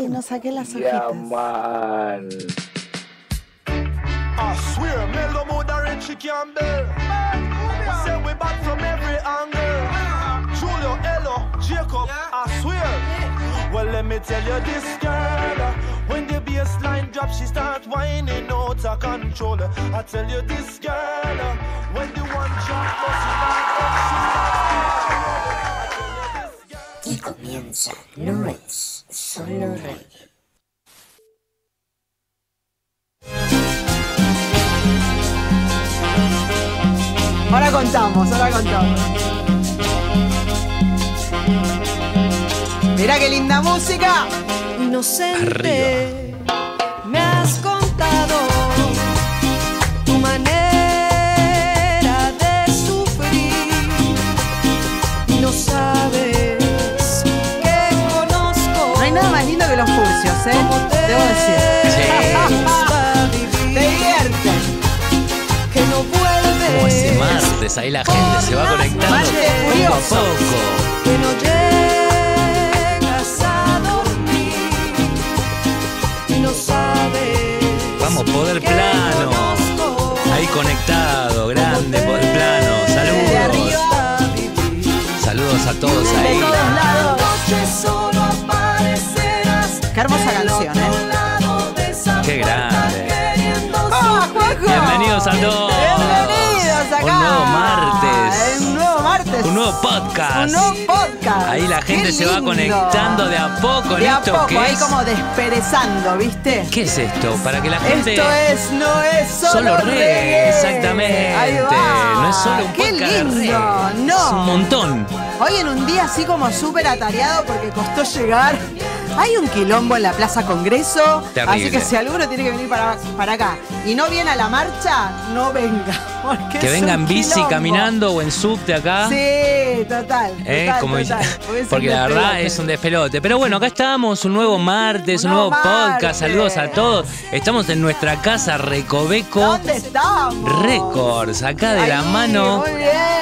Ay, no saqué las Yeah, hojitas. man. I swear, Mellow Mood and Richie Campbell. Say we back from every angle. Julio, Elo, Jacob, I swear. Well, let me tell you this girl. When the bass line drops, she start whining out of control. I tell you this girl. When the one drop, bust it back up, she Y comienza, no es solo reggae. Ahora contamos, ahora contamos. Mira qué linda música. Inocente, me ¿eh? te Debo decir. vivir, Te divierten. que no vuelves, Como ese martes, ahí la gente se va conectando poco a poco. que no llegas a dormir y no sabes. Vamos, Poder Plano. Ahí conectado, grande, Poder Plano. De Saludos. Saludos a todos De ahí. todos lados. Qué hermosa canción, ¿eh? Qué grande. ¡Ah, subir. Juanjo! Bienvenidos a todos. Bienvenidos acá. Un nuevo martes. Un nuevo martes. Un nuevo podcast. Un nuevo podcast. Ahí la gente Qué se va conectando de a poco en De a esto poco, que ahí es. como desperezando, ¿viste? ¿Qué es esto? Para que la gente. Esto es, no es solo, Solo reggae, exactamente. Ahí va. No es solo un Qué podcast de lindo, reggae. no. Es un montón. Hoy en un día así como súper atareado porque costó llegar. Hay un quilombo en la Plaza Congreso. Terrible. Así que si alguno tiene que venir para, para acá y no viene a la marcha, no venga. Porque Que es venga un en bici quilombo. caminando o en subte acá. Sí, total. ¿eh? total, Como total. porque la verdad es un despelote. Pero bueno, acá estamos, un nuevo martes, un, Un nuevo nuevo podcast. Saludos a todos. Estamos en nuestra casa Recoveco ¿Dónde estamos? Records, acá de la mano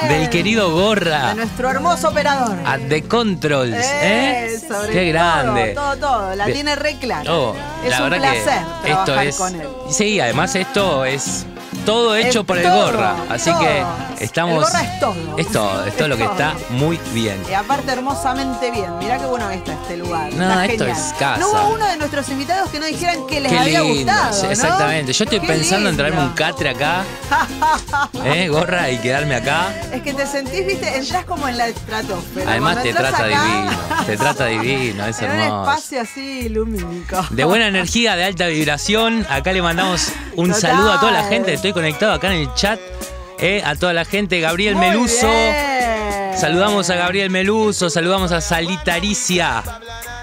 del querido Gorra. A nuestro hermoso operador. At the Controls, ¿eh? Eh, sobre Qué grande. Todo, todo. La De- tiene re clara. Oh, es la un verdad placer que esto es. con él. Sí, además esto es todo hecho Es por el Gorra. Así todo. que estamos. El Gorra es todo. Es todo, es todo lo que todo. está muy bien. Y aparte hermosamente bien. Mirá qué bueno que está este lugar. No, Está esto genial. es casa. No hubo uno de nuestros invitados que no dijeran que les Qué había lindo, gustado. exactamente. Yo estoy Qué pensando en traerme un catre acá, ¿eh? gorra, y quedarme acá. Es que te sentís, viste, entras como en la estratosfera. Además te trata acá, divino, te trata divino, es En un hermoso. espacio así lumínico. De buena energía, de alta vibración. Acá le mandamos un Total. saludo a toda la gente. Estoy conectado acá en el chat. ¿eh? A toda la gente. Gabriel Muy Meluso. bien. Saludamos a Gabriel Meluso. Saludamos a Salitaricia.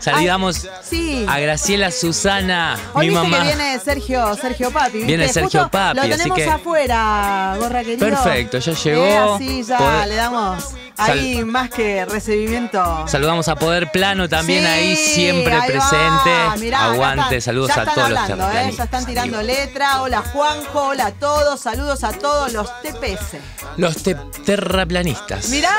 Saludamos Sí. a Graciela Susana, Hoy mi viste mamá. que viene Sergio, Sergio Papi. ¿viste? Viene Sergio Justo Papi, Lo así tenemos que- afuera, gorra querido. Perfecto, ya llegó. Eh, así ya Pod- le damos ahí más que recibimiento. Saludamos a Poder Plano también Sí, ahí siempre ahí presente. Mirá, Aguante, están- saludos ya a todos los hablando, ¿eh? terraplanistas. Ya están tirando letra. Hola Juanjo, hola a todos. Saludos a todos los TPS. Los te- terraplanistas. Mirá,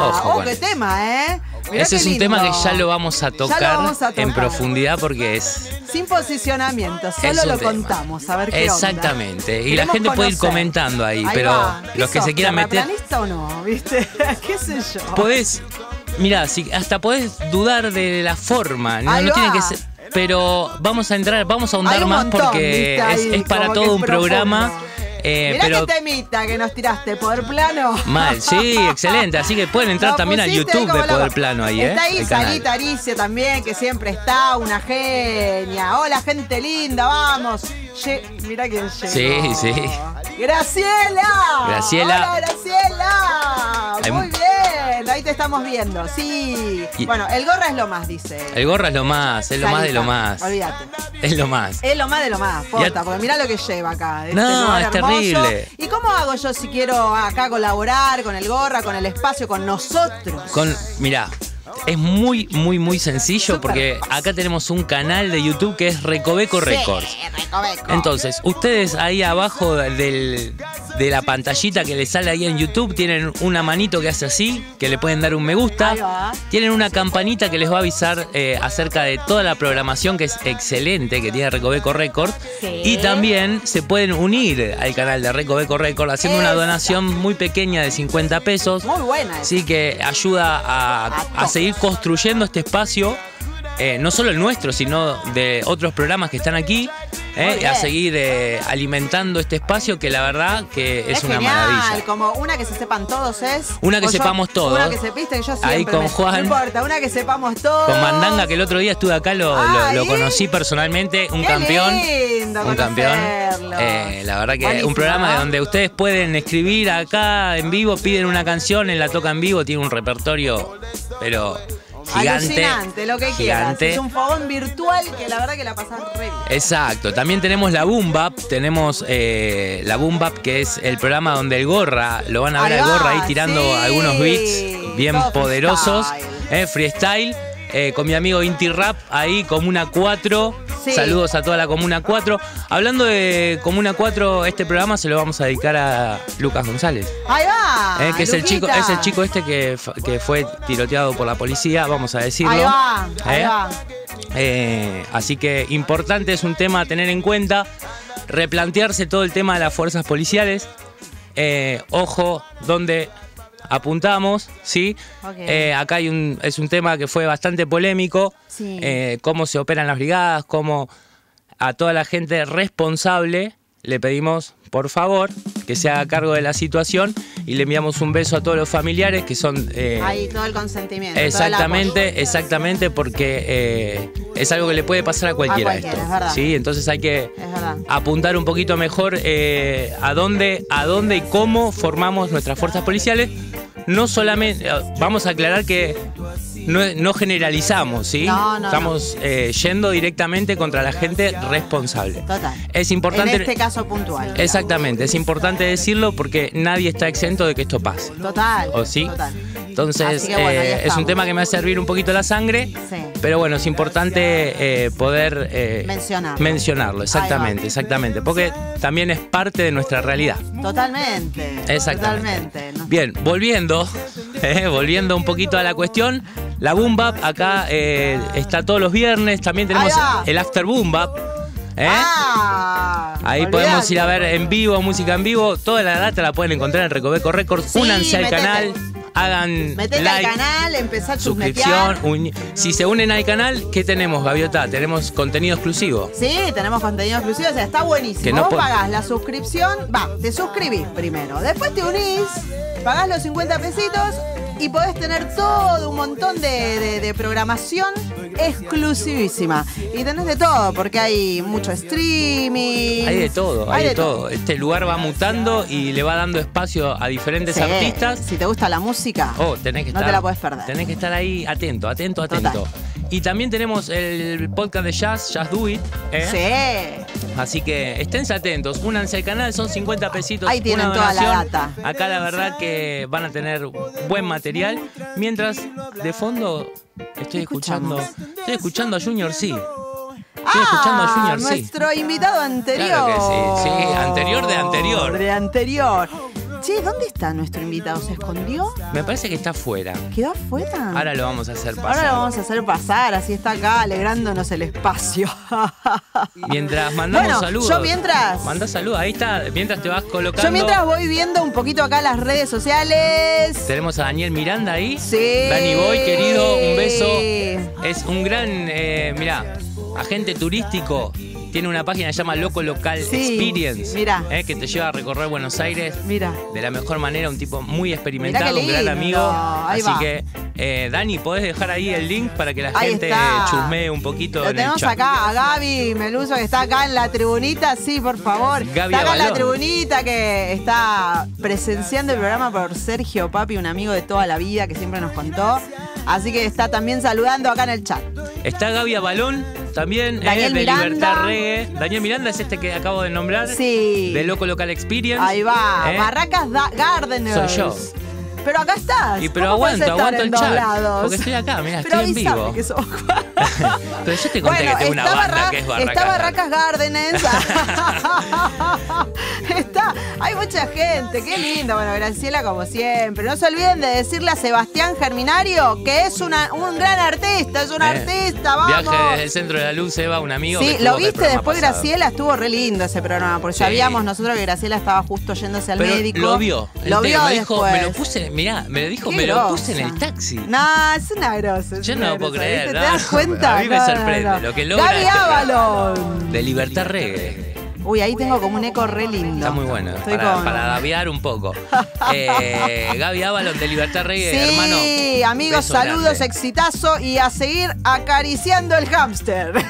Ojo oh, con qué tema, ¿eh? Mirá Ese es un lindo. tema que ya lo vamos a tocar, vamos a en profundidad porque es Sin posicionamiento, solo lo tema. contamos, a ver qué onda. Exactamente. Y la gente puede ir comentando ahí, Ahí pero va. ¿Qué los que sos, se quieran meter. o no? ¿Viste? ¿Qué sé yo? Podés. Mirá, si, hasta podés dudar de la forma. No, tiene que ser. Pero vamos a entrar, vamos a ahondar más montón, porque es, para todo un programa. Eh, Mirá pero qué temita que nos tiraste, Poder Plano. mal, sí, excelente. Así que pueden entrar también a pusiste YouTube de Poder. Plano ahí, ¿eh? Está ahí. Sarita Aricia también, que siempre está, una genia. Hola, gente linda, vamos. Mirá quién llegó. Sí, sí. Graciela. Graciela. Hola, Graciela. Hay Muy mu- bien, ahí te estamos viendo. Sí. Y- Bueno, el gorra es lo más, dice. El gorra es lo más, es lo más de lo más. Olvídate. Es lo más. Es lo más de lo más, posta, Ya- porque mirá lo que lleva acá. este No, es hermoso. terrible. ¿Y cómo hago yo si quiero acá colaborar con el gorra, con el espacio, con nosotros? Con, mirá, es muy, muy, muy sencillo porque acá tenemos un canal de YouTube que es Recoveco Records. Recoveco. Entonces, ustedes ahí abajo del, de la pantallita que les sale ahí en YouTube, tienen una manito que hace así, que le pueden dar un me gusta. Tienen una campanita que les va a avisar eh, acerca de toda la programación que es excelente, que tiene Recoveco Record. Sí. Y también se pueden unir al canal de Recoveco Record haciendo una donación muy pequeña de 50 pesos. Muy buena. Sí, que ayuda a, A seguir construyendo este espacio, eh, no solo el nuestro, sino de otros programas que están aquí, eh, a seguir eh, alimentando este espacio que la verdad que es, una genial, maravilla. como una que se sepan todos es. Una que yo- sepamos todos. Una que se viste, yo. Ahí con me- Juan. No importa, una que sepamos todos. Con Mandanga, que el otro día estuve acá, lo, lo- conocí personalmente, un Qué campeón. lindo un campeón. Eh, la verdad que Buenísimo, un programa donde ustedes pueden escribir acá en vivo, piden una canción, él la toca en vivo, tiene un repertorio, pero gigante. Alucinante, lo que quieras. gigante. Es un fogón virtual que la verdad que la pasás re bien. Exacto, también tenemos la Boom Bap, tenemos eh, la Boom Bap que es el programa donde el Gorra, lo van a ver al Gorra ahí tirando sí, algunos beats bien poderosos, freestyle. eh, freestyle, eh, con mi amigo Inti Rap ahí, Comuna 4, Sí. saludos a toda la Comuna 4. Hablando de Comuna 4, este programa se lo vamos a dedicar a Lucas González. Ahí va. eh, que es el chico, es el chico este que, que fue tiroteado por la policía, vamos a decirlo. Ahí va, ahí ¿Eh? va. Eh, así que importante es un tema a tener en cuenta, replantearse todo el tema de las fuerzas policiales. Ojo, donde apuntamos, ¿sí? Eh, acá hay un, es un tema que fue bastante polémico, Sí. eh, cómo se operan las brigadas, cómo a toda la gente responsable le pedimos, por favor, que se haga cargo de la situación y le enviamos un beso a todos los familiares que son... eh, Ahí todo el consentimiento. todo el Exactamente, exactamente, porque eh, es algo que le puede pasar a cualquiera, cualquiera, esto. es verdad. ¿sí? Entonces hay que apuntar un poquito mejor eh, a dónde, a dónde y cómo formamos nuestras fuerzas policiales. No solamente, vamos a aclarar que no, no generalizamos, ¿sí? No, no, Estamos eh, yendo directamente contra la gente responsable. Total. Es importante. En este caso puntual. Exactamente, es importante decirlo porque nadie está exento de que esto pase. Total. ¿O sí? Total. Entonces, bueno, eh, es un tema que me hace hervir un poquito la sangre, Sí. pero bueno, es importante eh, poder eh, Mencionarlo. mencionarlo, exactamente, exactamente, porque también es parte de nuestra realidad. Totalmente. Exactamente. Totalmente. ¿no? Bien, volviendo, volviendo un poquito a la cuestión, la Boom Bap acá eh, está todos los viernes, también tenemos el After Boom Bap. ¿eh? Ah, Ahí olvidate. podemos ir a ver en vivo, música en vivo. Toda la data la pueden encontrar en Recoveco Records. Sí, Únanse al canal, hagan Metete like, al canal, empezá a suscripción. Si se unen al canal, ¿qué tenemos, Gaviota? Tenemos contenido exclusivo. Sí, tenemos contenido exclusivo, o sea, está buenísimo. Que no Vos pagás la suscripción, va, te suscribís primero, después te unís, pagás los 50 pesitos y podés tener todo un montón de, de- de programación exclusivísima. Y tenés de todo, porque hay mucho streaming. Hay de todo, hay, de, todo. Este lugar va mutando y le va dando espacio a diferentes Sí, artistas. Si te gusta la música, Oh, tenés que no estar. te la podés perder. Tenés que estar ahí atento, atento, atento. Total. Y también tenemos el podcast de jazz, Jazz Do It. ¿eh? Sí. Así que esténse atentos, únanse al canal, son 50 pesitos. Ahí tienen una toda la data. Acá la verdad que van a tener buen material. Mientras de fondo estoy escuchando. Estoy escuchando a Junior C. Estoy escuchando a Junior C. Ah, nuestro invitado anterior. Claro que sí, sí, anterior de anterior. De anterior. Che, ¿dónde está nuestro invitado? ¿Se escondió? Me parece que está afuera. ¿Quedó afuera? Ahora lo vamos a hacer pasar. Ahora lo vamos a hacer pasar, así está acá alegrándonos el espacio. Mientras mandamos Bueno, saludos. yo mientras- Manda saludos, ahí está. Mientras te vas colocando. Yo mientras voy viendo un poquito acá las redes sociales. Tenemos a Daniel Miranda ahí. Sí. Dani Boy, querido, un beso. Es un gran, eh, mira, agente turístico. Tiene una página que se llama Loco Local Sí, Experience. mira. eh, que te lleva a recorrer Buenos Aires Mira. de la mejor manera. Un tipo muy experimentado, un gran amigo. ahí Así va. que, eh, Dani, podés dejar ahí el link para que la Ahí gente está. chusmee un poquito Lo en el tenemos chat. acá a Gaby Meluso que está acá en la tribunita, sí, por favor. Gaby está acá en la tribunita que está presenciando el programa por Sergio Papi, un amigo de toda la vida que siempre nos contó. Así que está también saludando acá en el chat. Está Gaby Avalón, también eh, Daniel de Miranda. Libertad Reggae. Daniel Miranda es este que acabo de nombrar. Sí. De Loco Local Experience. Ahí va, ¿eh? Barracas Da- Gardeners. Soy yo. Pero acá estás. Y pero ¿Cómo podés aguanto, aguanto el chat. lados? Porque estoy acá, mira, estoy en vivo. que sos- Pero yo te conté que tengo una banda Barra- que es Barracas. Está Barracas Gardeners. mucha gente. Qué lindo. Bueno, Graciela, como siempre. No se olviden de decirle a Sebastián Germinario que es una- un gran artista. Es un Eh, artista. Vamos. Viaje desde el centro de la luz, Eva, un amigo. Sí, lo viste después, pasado. Graciela. Estuvo re lindo ese programa. Porque Sí. sabíamos nosotros que Graciela estaba justo yéndose al Pero médico. lo vio. Lo vio me dijo, después. me lo puse, mirá, me lo dijo, Qué me lo puse en el taxi. No, es una grosa. es Yo una no puedo grosa, creer, ¿viste? no, ¿Te das no, cuenta? a mí me No, no, sorprende no. lo que logra Gaby programa. Avalon. De Libertad Reggae. Uy, ahí tengo como un eco re lindo. Está muy bueno, Estoy para, con- para gaviar un poco. Eh, Gaby Avalon de Libertad Reggae, Sí, hermano. amigos, beso saludos, grande. exitazo y a seguir acariciando el hámster.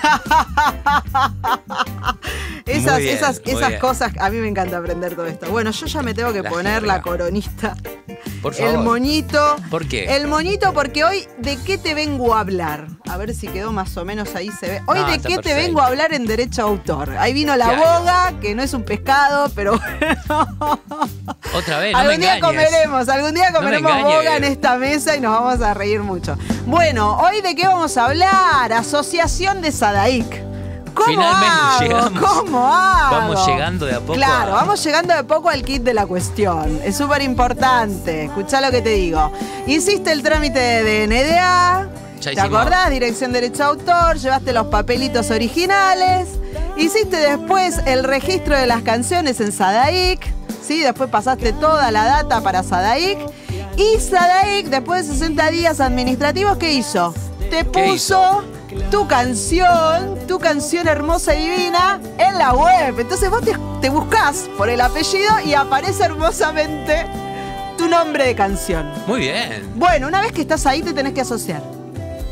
esas bien, esas, esas bien. cosas, a mí me encanta aprender todo esto. Bueno, yo ya me tengo que La poner jerga. la coronista. Por favor. El moñito. ¿Por qué? El moñito, porque hoy, ¿de qué te vengo a hablar? A ver si quedó más o menos ahí se ve. Hoy, No, ¿de qué te vengo a hablar en derecho a autor? Ahí vino la ¿Qué boga, que no es un pescado, pero bueno. Otra vez, no me algún día engañes. comeremos, algún día No me comeremos engañes. boga en esta mesa y nos vamos a reír mucho. Bueno, hoy de qué vamos a hablar? Asociación de Sadaik. ¿Cómo Finalmente hago? llegamos. ¿Cómo hago? Vamos llegando de a poco Claro, a- vamos llegando de poco al kit de la cuestión. Es súper importante. Escuchá lo que te digo. Hiciste el trámite de NDA. Ya ¿Te acordás? Dirección Derecho a Autor. Llevaste los papelitos originales. Hiciste después el registro de las canciones en Sadaic. ¿sí? Después pasaste toda la data para Sadaic. Y Sadaic, después de 60 días administrativos, ¿qué hizo? Te ¿Qué puso tu canción, tu canción hermosa y divina en la web. Entonces vos te, te buscás por el apellido y aparece hermosamente tu nombre de canción. Muy bien. Bueno, una vez que estás ahí te tenés que asociar.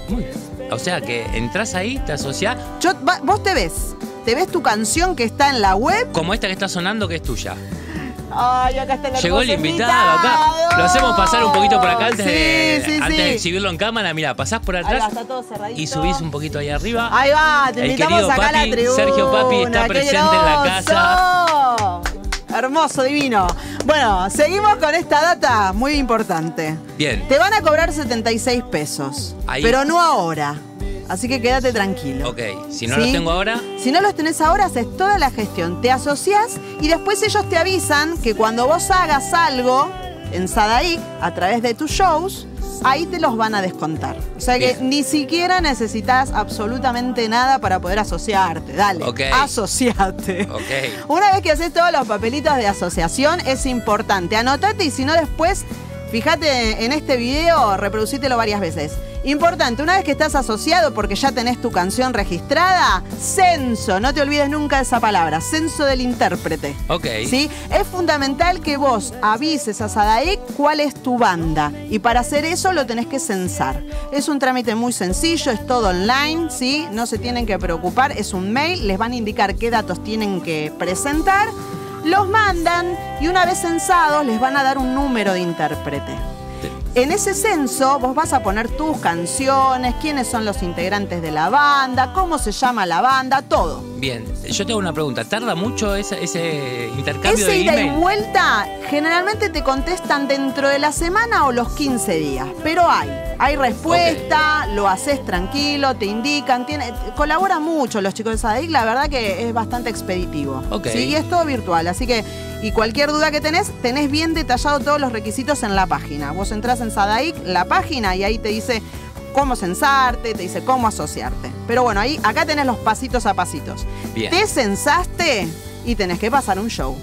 Muy bien. O sea que entras ahí, te asociás, Yo, va- vos te ves, te ves tu canción que está en la web. como esta que está sonando, que es tuya. Ay, acá está el Llegó el invitado acá. Lo hacemos pasar un poquito por acá antes, Sí, de, sí, antes sí. de exhibirlo en cámara. Mira, pasás por atrás y subís un poquito ahí arriba. Ahí va, te El invitamos querido acá a la tribuna. Sergio Papi, está presente en la groso. Hermoso, divino. Bueno, seguimos con esta data muy importante. Bien. Te van a cobrar 76 pesos, Ahí. pero no ahora. Así que quédate tranquilo. Ok, si no ¿Sí? los tengo ahora, Si no los tenés ahora, haces toda la gestión. Te asociás y después ellos te avisan que cuando vos hagas algo en Sadaic, a través de tus shows, ahí te los van a descontar. O sea que Bien. ni siquiera necesitas absolutamente nada para poder asociarte. Dale, Ok. asociate. ok. Una vez que haces todos los papelitos de asociación, es importante. Anotate y si no después, fíjate en este video, reproducítelo varias veces. Importante, una vez que estás asociado porque ya tenés tu canción registrada, censo, no te olvides nunca de esa palabra, censo del intérprete. Ok. ¿Sí? Es fundamental que vos avises a Sadaic cuál es tu banda y para hacer eso lo tenés que censar. Es un trámite muy sencillo, es todo online, ¿sí? No se tienen que preocupar, es un mail, les van a indicar qué datos tienen que presentar, los mandan y una vez censados les van a dar un número de intérprete. En ese censo vos vas a poner tus canciones, quiénes son los integrantes de la banda, cómo se llama la banda, todo. Bien, yo tengo una pregunta. ¿Tarda mucho ese, ese intercambio Ese de ida y vuelta generalmente te contestan dentro de la semana o los 15 días, pero hay. Hay respuesta, lo haces tranquilo, te indican, tiene, colabora mucho los chicos de Sadaic, la verdad que es bastante expeditivo. Sí, y es todo virtual, así que, y cualquier duda que tenés, tenés bien detallado todos los requisitos en la página. Vos entrás en Sadaic, la página, y ahí te dice cómo censarte, te dice cómo asociarte. Pero bueno, ahí, acá tenés los pasitos a pasitos. Bien. Te censaste y tenés que pasar un show.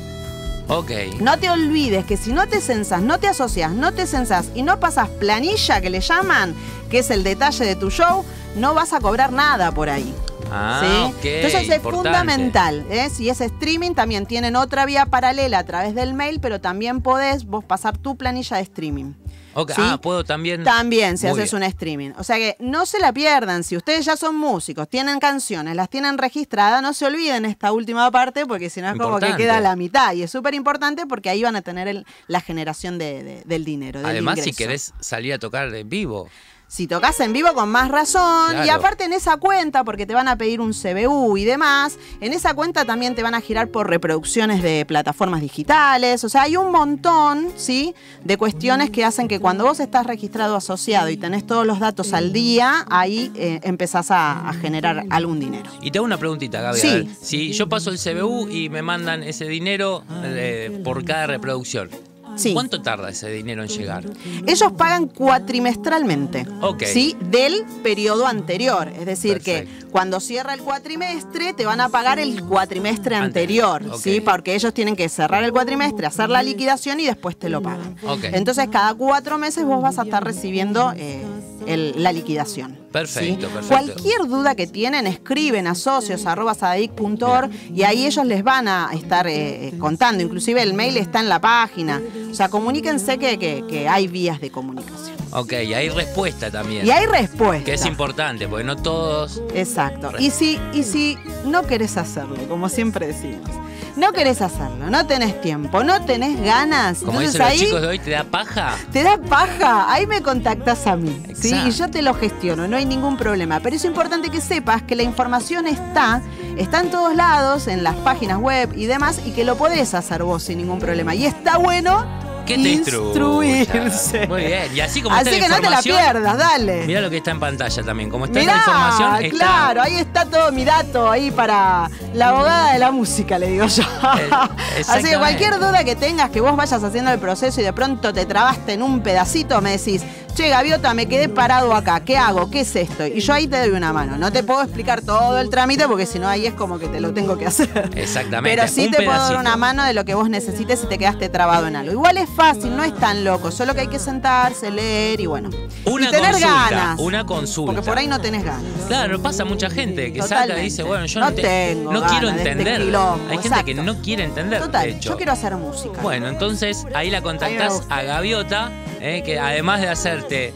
Ok. No te olvides que si no te censas, no te asocias, no te censas y no pasas planilla que le llaman, que es el detalle de tu show, no vas a cobrar nada por ahí. Ah, ¿sí? Entonces es importante. fundamental. ¿eh? Si es streaming, también tienen otra vía paralela a través del mail, pero también podés vos pasar tu planilla de streaming. Ok, ¿sí? Ah, puedo también. También si Muy haces bien. un streaming. O sea que no se la pierdan. Si ustedes ya son músicos, tienen canciones, las tienen registradas, no se olviden esta última parte porque si no es como que queda la mitad. Y es súper importante porque ahí van a tener el- la generación de- de- del dinero. del Además, si querés salir a tocar en vivo. Si tocas en vivo con más razón, y aparte en esa cuenta, porque te van a pedir un CBU y demás, en esa cuenta también te van a girar por reproducciones de plataformas digitales, o sea, hay un montón, ¿sí? De cuestiones que hacen que cuando vos estás registrado asociado y tenés todos los datos al día, ahí eh, empezás a, a generar algún dinero. Y te hago una preguntita, Gaby. a Sí. ver, si yo paso el CBU y me mandan ese dinero eh, por cada reproducción, Sí. ¿cuánto tarda ese dinero en llegar? Ellos pagan cuatrimestralmente. Ok. ¿Sí? Del periodo anterior. Es decir, que cuando cierra el cuatrimestre, te van a pagar el cuatrimestre anterior. ¿Sí? Porque ellos tienen que cerrar el cuatrimestre, hacer la liquidación y después te lo pagan. Entonces, cada cuatro meses vos vas a estar recibiendo eh, el- la liquidación. Perfecto, ¿sí? perfecto. Cualquier duda que tienen, escriben a socios.sadaic.org y ahí ellos les van a estar eh, eh, contando. Inclusive el mail está en la página. O sea, comuníquense que, que- que hay vías de comunicación. Ok, y hay respuesta también. Y hay respuesta. Que es importante, porque no todos. Exacto. Y si, y si no querés hacerlo, como siempre decimos, no querés hacerlo, no tenés tiempo, no tenés ganas, Como entonces dicen los ahí chicos de hoy, ¿te da paja? te da paja, ahí me contactas a mí, ¿sí? Y yo te lo gestiono, no hay ningún problema. Pero es importante que sepas que la información está, está en todos lados, en las páginas web y demás, y que lo podés hacer vos sin ningún problema. Y está bueno ¿Qué te instruirse. Muy bien. Y así como Así está la que no te la pierdas, dale. Mirá lo que está en pantalla también. Como está Mirá, la información, está. claro, ahí está todo mi dato ahí para la abogada de la música, le digo yo. Así que cualquier duda que tengas, que vos vayas haciendo el proceso y de pronto te trabaste en un pedacito, me decís, che, Gaviota, me quedé parado acá, ¿qué hago? ¿Qué es esto? Y yo ahí te doy una mano. No te puedo explicar todo el trámite porque si no ahí es como que te lo tengo que hacer. Exactamente. Pero sí un te puedo dar una mano de lo que vos necesites si te quedaste trabado en algo. Igual es fácil, no es tan loco, solo que hay que sentarse, leer y bueno. Una y tener consulta, ganas. una consulta. Porque por ahí no tenés ganas. Claro, pasa mucha gente que salta Totalmente. y dice, bueno, yo No no, te- tengo no quiero este entender. Hay gente exacto. que no quiere entender. Total, de hecho. yo quiero hacer música. Bueno, entonces ahí la contactás a Gaviota, eh, que además de hacerte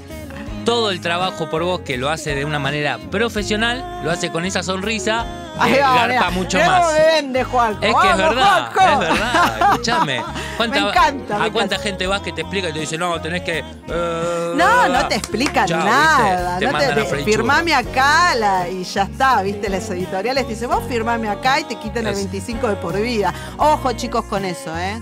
todo el trabajo por vos, que lo hace de una manera profesional, lo hace con esa sonrisa, que va, garpa mucho más. me vende, Juanjo. Es que es verdad, es verdad, escúchame. ¿Cuánta- Me encanta, ¿A cuánta gente vas que te explica y te dice, no, tenés que. eh, No, no te explican Chao, nada. Te no te, firmame acá la- y ya está, viste, las editoriales te dicen, vos firmame acá y te quitan el Es- 25 de por vida. Ojo, chicos, con eso, ¿eh?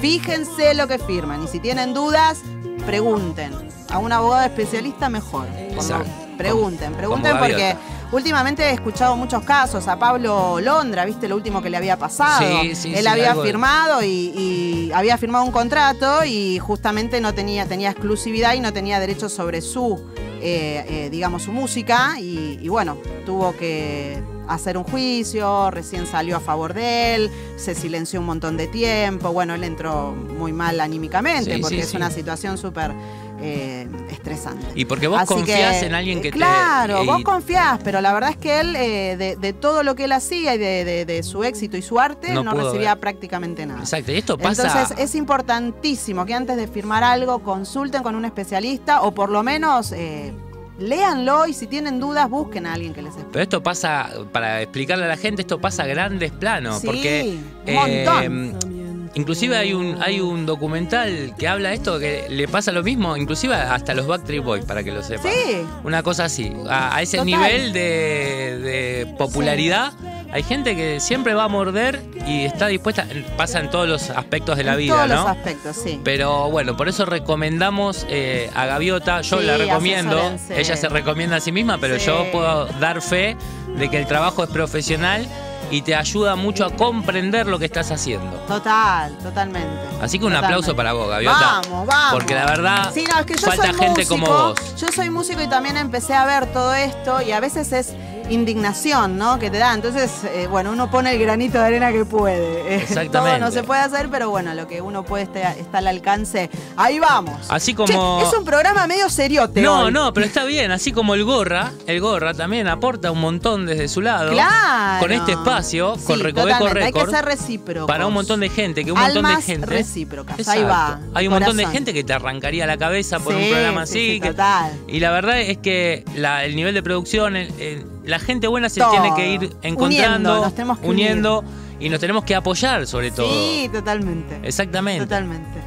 Fíjense lo que firman y si tienen dudas, pregunten. A un abogado especialista mejor. Exacto. Pregunten, pregunten como porque últimamente he escuchado muchos casos. A Pablo Londra, ¿viste lo último que le había pasado? Sí, sí, Él sí, había de- firmado y, y había firmado un contrato y justamente no tenía, tenía exclusividad y no tenía derechos sobre su, eh, eh, digamos, su música y, y bueno, tuvo que hacer un juicio, recién salió a favor de él, se silenció un montón de tiempo, bueno, él entró muy mal anímicamente Sí, porque sí, es sí. una situación súper eh, estresante. Y porque vos Así confiás que, en alguien que te- Claro, y- vos confiás, pero la verdad es que él, eh, de, de todo lo que él hacía y de, de- de su éxito y su arte, No recibía ver. prácticamente nada. Exacto, y esto pasa. Entonces es importantísimo que antes de firmar algo consulten con un especialista o por lo menos eh, léanlo y si tienen dudas busquen a alguien que les explique. Pero esto pasa, para explicarle a la gente, esto pasa a grandes planos. Sí, porque un montón. inclusive hay un, hay un documental que habla de esto, que le pasa lo mismo, inclusive hasta los Backstreet Boys, para que lo sepan. Sí. Una cosa así. A, a ese Total. nivel de, de popularidad, hay gente que siempre va a morder y está dispuesta. Pasa en todos los aspectos de la En vida, todos ¿no? los aspectos, sí. Pero bueno, por eso recomendamos eh, a Gaviota, yo Sí, la recomiendo, asesórense. ella se recomienda a sí misma, pero Sí. yo puedo dar fe de que el trabajo es profesional y te ayuda mucho a comprender lo que estás haciendo. Total, totalmente. Así que un Totalmente. aplauso para vos, Gaviota. Vamos, vamos. Porque la verdad, Sí, no, es que yo falta soy gente músico, como vos. Yo soy músico y también empecé a ver todo esto y a veces es indignación, ¿no? Que te da. Entonces, eh, bueno, uno pone el granito de arena que puede. Eh, Exactamente. todo no se puede hacer, pero bueno, lo que uno puede está, está al alcance. Ahí vamos. Así como- Che, es un programa medio seriote No, hoy. no, pero está bien, así como el Gorra, el Gorra también aporta un montón desde su lado. Claro. Con este espacio, con Recoveco totalmente, Hay que ser recíprocos. Para un montón de gente, que un montón de gente. recíprocas, ahí va, Hay un montón de gente que te arrancaría la cabeza por un programa sí, así. sí, que- total. y la verdad es que la- el nivel de producción, el- el- la gente buena se Todo. tiene que ir encontrando, Uniendo, nos tenemos que uniendo y nos tenemos que apoyar sobre todo. Sí, totalmente. Exactamente. Totalmente.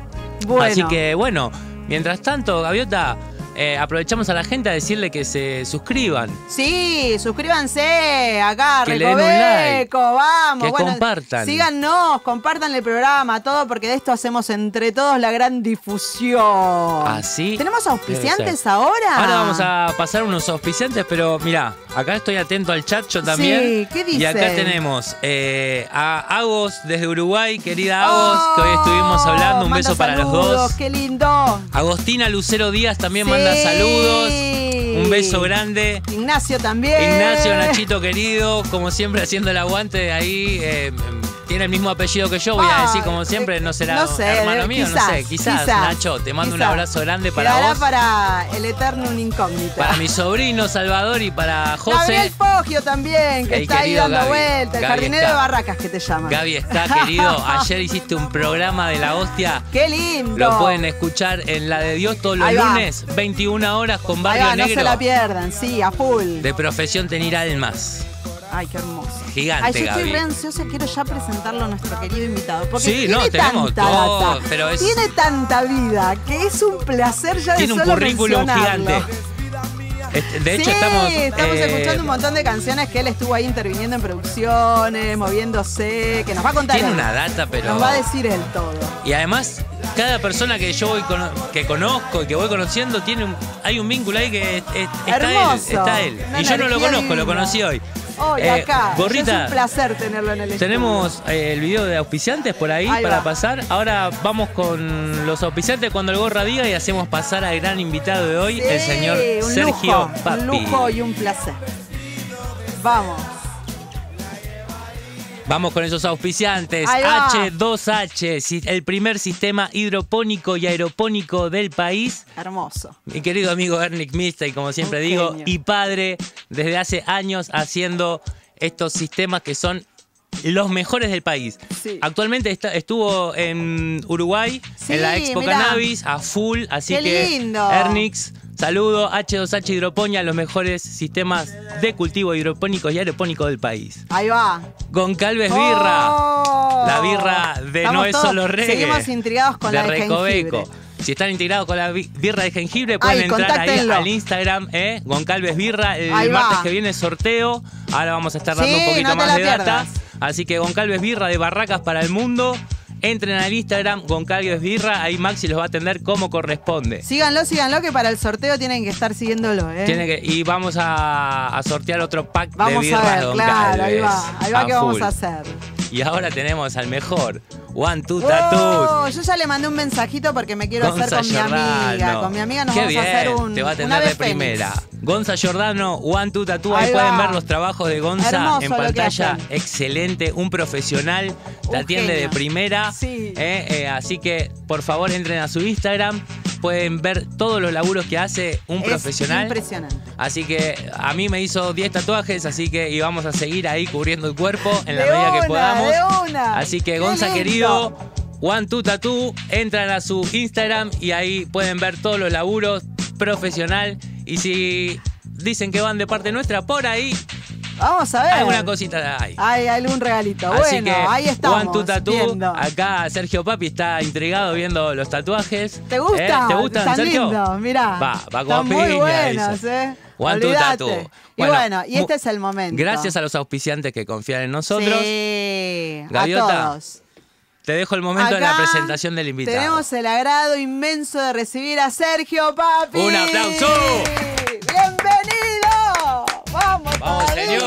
Bueno. Así que bueno, mientras tanto, Gaviota, eh, aprovechamos a la gente a decirle que se suscriban. Sí, suscríbanse acá, Que le den un like. Recoveco, vamos. Que compartan. Síganos, compartan el programa, todo, porque de esto hacemos entre todos la gran difusión. Así ¿Tenemos auspiciantes ahora? Ahora vamos a pasar unos auspiciantes, pero mira, acá estoy atento al chat yo también. Sí, ¿qué Y acá dicen? tenemos eh, a Agos desde Uruguay, querida Agos, que hoy estuvimos Oh, hablando. Un beso para los dos. ¡Qué lindo! Agostina Lucero Díaz también Sí. manda saludos. Un beso grande. Ignacio también. Ignacio Nachito querido, como siempre haciendo el aguante ahí. eh, tiene el mismo apellido que yo, voy a decir como siempre, no será no sé, hermano eh, mío, quizás, no sé, quizás, quizás, Nacho, te mando un abrazo grande para Quedará vos, para el eterno un incógnito. para mi sobrino Salvador y para José. Gabriel Poggio también, que El está ahí dando Gaby. vuelta, el Gaby jardinero está. de barracas que te llaman. Gaby está, querido. Ayer hiciste un programa de la hostia. ¡Qué lindo! Lo pueden escuchar en la de Dios todos los lunes, 21 horas con Barrio va, no Negro. se la pierdan, sí, a full. de profesión tener almas. Ay, qué hermoso. Gigante, Ay, yo estoy Gaby. re ansiosa, quiero ya presentarlo a nuestro querido invitado. Porque Sí, tiene no, tenemos tanta todo, data, pero es- tiene tanta vida que es un placer ya Tiene de un solo currículum gigante. Este, De hecho, Sí, estamos. eh, escuchando un montón de canciones que él estuvo ahí interviniendo en producciones, moviéndose, que nos va a contar. Tiene él. una data, pero. Nos va a decir él todo. Y además, cada persona que yo voy cono- que conozco y que voy conociendo, tiene un, hay un vínculo ahí que es- es- está él. Está él. Una y yo no lo conozco, lo conocí hoy. Hoy Eh, acá. Gorrita, es un placer tenerlo en el estudio. Tenemos eh, el video de auspiciantes por ahí, Ahí para va. pasar. Ahora vamos con los auspiciantes cuando el gorra diga y hacemos pasar al gran invitado de hoy, el señor un Sergio lujo, Papi. Un lujo y un placer. Vamos. Vamos con esos auspiciantes. Ahí va. H2H, si- el primer sistema hidropónico y aeropónico del país. Hermoso. Mi querido amigo Ernick Mista, y como siempre Un digo, genio. y padre desde hace años haciendo estos sistemas que son los mejores del país. Sí. Actualmente está- estuvo en Uruguay, Sí, en la Expo mirá. Cannabis, a full, así Qué que lindo. Ernix, saludo, H2H Hidroponía, los mejores sistemas de cultivo hidropónicos y aeropónicos del país. Ahí va. Goncalves Birra. Oh. La birra de Estamos no es todos- solo reggae. Seguimos intrigados con de la de Recoveco. jengibre. Si están integrados con la bi- birra de jengibre, pueden Ay, entrar ahí al Instagram, ¿eh? Goncalves Birra. El Ahí va. martes que viene sorteo. Ahora vamos a estar dando Sí, un poquito no más de data. Así que Goncalves Birra de Barracas para el Mundo. Entren al Instagram, Goncalves Birra. Ahí Maxi los va a atender como corresponde. Síganlo, síganlo, que para el sorteo tienen que estar siguiéndolo, ¿eh? Que, y vamos a, a sortear otro pack de Vamos birra a ver, claro, ahí va. Ahí va que vamos a hacer. Y ahora tenemos al mejor, One Two. Oh, yo ya le mandé un mensajito porque me quiero hacer Gonza con mi amiga. Con mi amiga nos Qué vamos bien, a hacer un. Te va a una atender de fénix. primera. Gonza Giordano, One Two. Ahí, Ahí pueden ver los trabajos de Gonza Hermoso en pantalla. Excelente, un profesional. Te atiende de primera. Sí. Eh, eh, así que, por favor, entren a su Instagram. Pueden ver todos los laburos que hace un Es profesional. Impresionante. Así que a mí me hizo 10 tatuajes, así que y vamos a seguir ahí cubriendo el cuerpo en la De medida que podamos. de una. Así que Gonza querido, One Two Tattoo, entran a su Instagram y ahí pueden ver todos los laburos profesional. Y si dicen que van de parte nuestra, por ahí Vamos a ver. alguna cosita hay. Hay algún regalito. Así bueno, que ahí estamos. Tattoo, viendo. acá Sergio Papi está intrigado viendo los tatuajes. ¿Te gusta? ¿Eh? ¿Te gustan, Están Sergio? lindos, mirá. Va, va como Están muy piña, buenos, dice. ¿eh? One Two Olvídate. Tattoo. Y bueno, y este es el momento. Gracias a los auspiciantes que confían en nosotros. Sí, Gaviota, a todos. Te dejo el momento de la presentación del invitado. Tenemos el agrado inmenso de recibir a Sergio Papi. ¡Un aplauso! ¡Bienvenido! Señor.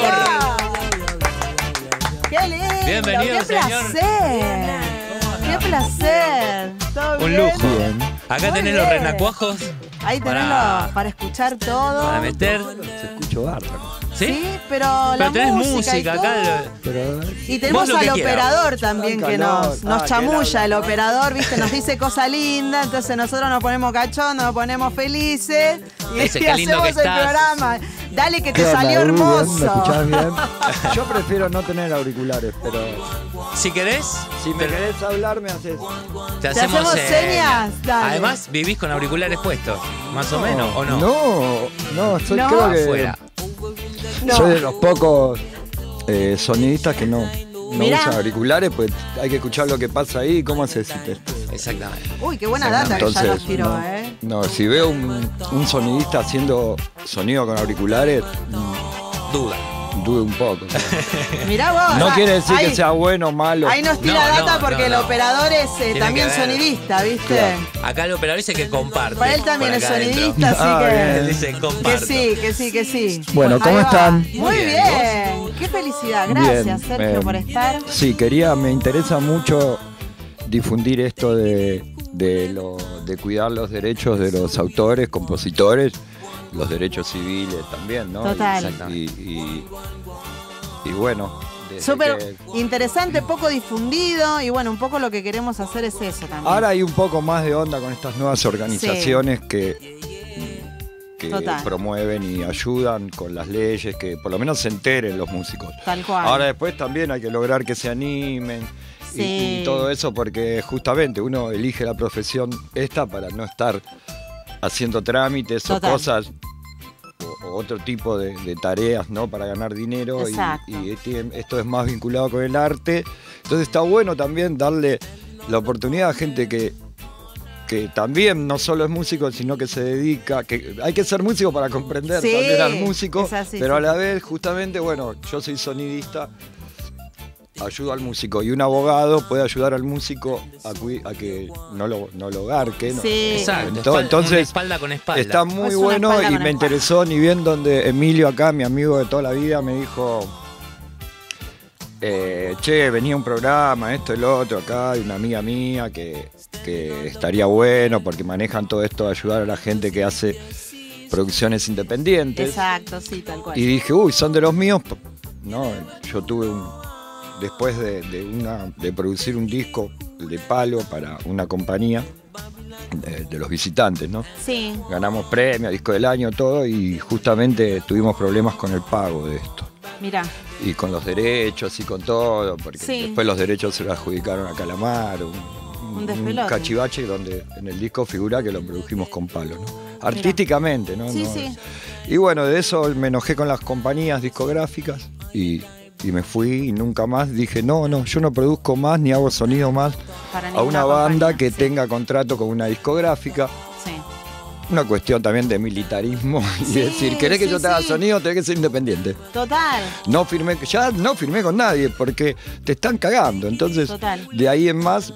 ¡Qué lindo! Bienvenido, ¡Qué señor. placer! ¡Qué placer! ¿Todo Un bien? lujo. Acá Muy tenés los bien. renacuajos. Ahí tenés para- para, para escuchar todo. Para meter. Se escucho bárbaro. ¿Sí? Sí, pero la Pero tenés música, y todo. acá. Pero Y tenemos lo al quieras. operador también que calor. nos, nos Ah, chamulla, el operador, viste, nos dice cosa linda, entonces nosotros nos ponemos cachondos, nos ponemos felices y, qué lindo hacemos que el estás. programa. Dale que ¿Qué te onda, salió? Bien, ¿Me hermoso. escuchás bien? Yo prefiero no tener auriculares, pero Si querés, si me querés hablar, me haces. te ¿Te hacemos señas? Dale. Además, vivís con auriculares puestos, más o menos, ¿o no? No, no, soy No. creo que Afuera. No. soy de los pocos eh, sonidistas que no, no Mirá. usan auriculares, pues hay que escuchar lo que pasa ahí y cómo haces si te. Exactamente. Uy, qué buena data que ya Entonces, nos tiró, no. ¿eh? No, si veo un, un sonidista haciendo sonido con auriculares, Duda. Dude un poco. Mirá vos. No quiere decir ahí- que sea bueno o malo. Ahí nos tira No, data no, porque no, el operador es eh, también sonidista, ¿viste? Claro. Acá el operador dice que comparte. Para él también es sonidista, así Ah, que. Dice Que sí, que sí, que sí. Bueno, ¿cómo están? Muy Muy bien, bien. Qué felicidad. Gracias, Bien, Sergio, eh, por estar. Sí, quería, me interesa mucho difundir esto de, de, lo- de cuidar los derechos de los autores, compositores, los derechos civiles también, ¿no? Total. Y, y- y bueno. Súper que- interesante, poco difundido. Y bueno, un poco lo que queremos hacer es eso también. Ahora hay un poco más de onda con estas nuevas organizaciones que, que Total. promueven y ayudan con las leyes, que por lo menos se enteren los músicos. Tal cual. Ahora después también hay que lograr que se animen y- y, todo eso porque justamente uno elige la profesión esta para no estar haciendo trámites Total. o cosas o, o otro tipo de, de tareas ¿no? para ganar dinero y, y tiene- esto es más vinculado con el arte. Entonces está bueno también darle la oportunidad a gente que, que también no solo es músico, sino que se dedica, que hay que ser músico para comprender Sí, también al músico, así, pero sí. a la vez justamente, bueno, yo soy sonidista, ayudo al músico y un abogado puede ayudar al músico a, que no lo, no lo garque. ¿no? Sí. Exacto. Entonces, una espalda con espalda. Está muy Es bueno y me espalda. interesó ni bien donde Emilio acá, mi amigo de toda la vida, me dijo, eh, che, venía un programa, esto y lo otro, acá hay una amiga mía que, que estaría bueno porque manejan todo esto de ayudar a la gente que hace producciones independientes. Exacto, sí, tal cual. Y dije, uy, son de los míos. No, yo tuve un. Después de, de una, de producir un disco de palo para una compañía de, de los visitantes, ¿no? Sí. Ganamos premio, disco del año, todo, y justamente tuvimos problemas con el pago de esto. Mira. Y con los derechos y con todo, porque Sí. después los derechos se los adjudicaron a Calamar, un, cachivache donde en el disco figura que lo produjimos con palo, ¿no? Artísticamente, ¿no? Sí, No- sí. y bueno, de eso me enojé con las compañías discográficas y, y me fui y nunca más dije, no, no, yo no produzco más ni hago sonido más a una banda compañía, que sí. tenga contrato con una discográfica. Sí. Una cuestión también de militarismo y decir, ¿querés que yo te haga sonido? Tenés que ser independiente. Total. No firmé, ya no firmé con nadie porque te están cagando. Entonces, Total. de ahí en más,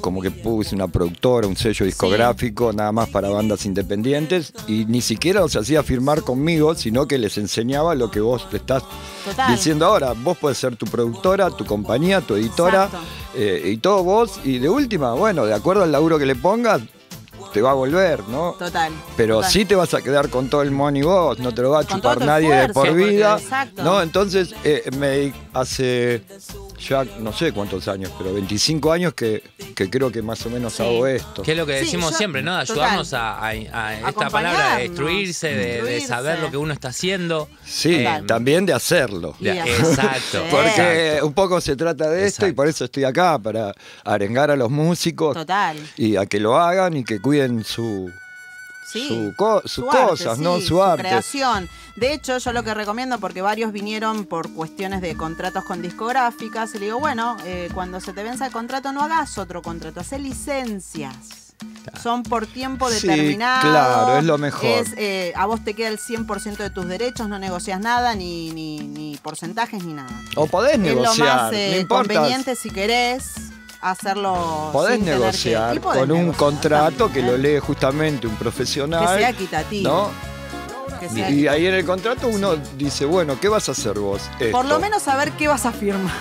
como que puse una productora, un sello discográfico, nada más para bandas independientes, y ni siquiera los hacía firmar conmigo, sino que les enseñaba lo que vos te estás Total. diciendo ahora. Vos podés ser tu productora, tu compañía, tu editora, eh, y todo vos, y de última, bueno, de acuerdo al laburo que le pongas, te va a volver, ¿no? Total. Pero total. sí te vas a quedar con todo el money vos, no te lo va a Con chupar nadie de por porque- vida. exacto. ¿no? Entonces, eh, me hace ya no sé cuántos años, pero 25 años que, que creo que más o menos Sí. hago esto. Que es lo que Sí, decimos yo- siempre, ¿no? De total. ayudarnos a, a- a esta palabra de destruirse, de, saber lo que uno está haciendo. Sí, Eh, también de hacerlo. de- exacto. Porque exacto. un poco se trata de esto y por eso estoy acá, para arengar a los músicos Total. y a que lo hagan y que cuiden su, Sí. su co- sus cosas, ¿no? sí, Su arte. creación. De hecho, yo lo que recomiendo, porque varios vinieron por cuestiones de contratos con discográficas, y le digo, bueno, eh, cuando se te venza el contrato, no hagas otro contrato, haz licencias. Son por tiempo Sí, determinado. claro, es lo mejor. Es, eh, a vos te queda el 100% de tus derechos, no negocias nada, ni, ni, ni porcentajes, ni nada. O podés es lo negociar, más eh, no conveniente si querés hacerlo. Podés sin tener que- negociar podés con un contrato que lo lee justamente un profesional. Que sea equitativo. ¿no? Y ahí en el contrato uno dice, bueno, ¿qué vas a hacer vos? Por lo menos saber qué vas a firmar,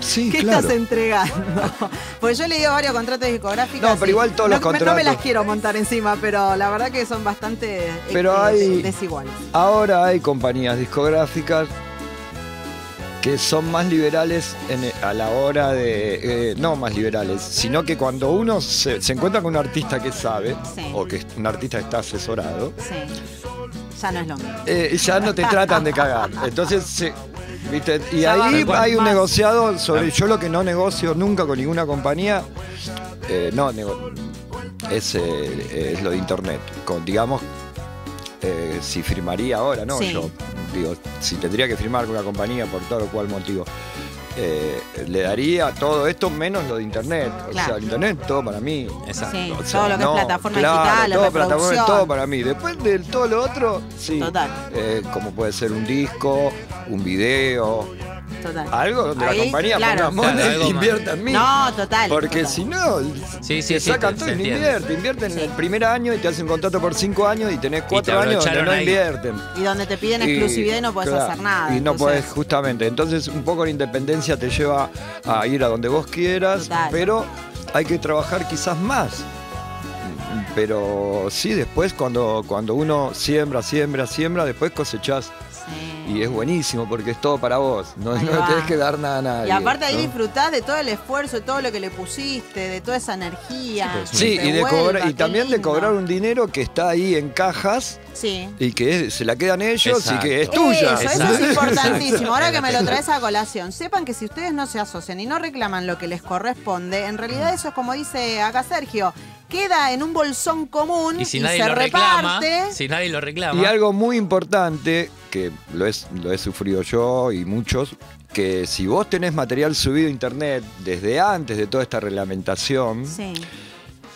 sí, qué claro. estás entregando. Pues yo le digo varios contratos discográficos. No, pero igual todos no, los me- No me contratos- las quiero montar encima, pero la verdad que son bastante Pero hay- desiguales. Ahora hay compañías discográficas que son más liberales en- a la hora de... eh, no más liberales, sino que cuando uno se, se encuentra con un artista que sabe, Sí. o que un artista está asesorado, Sí. Ya no es lo mismo. eh, ya no te tratan de cagar. Entonces, se- ¿viste? y Ya ahí hay un Más. negociado sobre. Yo lo que no negocio nunca con ninguna compañía, eh, no, es, es lo de internet. Con, digamos, eh, si firmaría ahora, ¿no? Sí. Yo digo, si tendría que firmar con una compañía por tal o cual motivo. eh, le daría todo esto menos lo de internet. O Claro. sea, el internet todo para mí. Exacto. Sí, O sea, todo lo que no, es plataforma claro, digital, todo plataforma, todo para mí. Después de todo lo otro, sí. Total. Eh, como puede ser un disco, un video, Total. algo Ahí, la compañía claro. ponga money Claro, algo más. invierta en mí. No, total. Porque total. si no, Sí, sí, te sí, sacan te- todo se y no entiende. invierte. Invierten en el primer año y te hacen contrato por cinco años y tenés cuatro años donde abrocharon no ahí. invierten. Y donde te piden Y, exclusividad y no puedes claro, hacer nada. Y no entonces- puedes, justamente. Entonces, un poco la independencia te lleva a ir a donde vos quieras, Total. pero hay que trabajar quizás más. Pero sí, después cuando, cuando uno siembra, siembra, siembra, después cosechás. Sí. Y es buenísimo porque es todo para vos. No, no le tenés que dar nada a nadie. Y aparte ahí ¿no? disfrutás de todo el esfuerzo, de todo lo que le pusiste, de toda esa energía. pues, Sí, y, de cobrar, y también de cobrar un dinero que está ahí en cajas Sí. y que es- se la quedan ellos Exacto. y que es tuya. Eso, eso es Exacto. importantísimo. Ahora que me lo traes a colación, sepan que si ustedes no se asocian y no reclaman lo que les corresponde, en realidad eso es como dice acá Sergio, queda en un bolsón común Y y, si nadie se lo reclama, reparte. si nadie lo reclama. Y algo muy importante, que lo, es, lo he sufrido yo y muchos, que si vos tenés material subido a internet desde antes de toda esta reglamentación, Sí.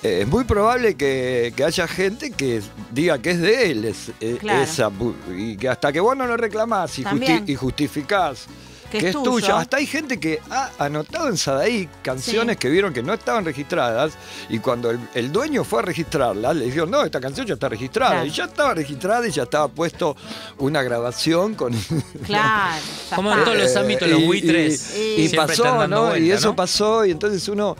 eh, es muy probable que, que haya gente que diga que es de él es- eh, Claro. esa, y que hasta que vos no lo reclamás y, justi- y justificás Que que, es es tuyo. tuya. Hasta hay gente que ha anotado en Sadaí canciones Sí. que vieron que no estaban registradas y cuando el, el dueño fue a registrarlas, le dijeron, no, esta canción ya está registrada. Claro. Y ya estaba registrada y ya estaba puesto una grabación con... Claro. Como en todos los ámbitos, los Eh, y- buitres Y, y pasó, ¿no? y eso ¿no? pasó y entonces uno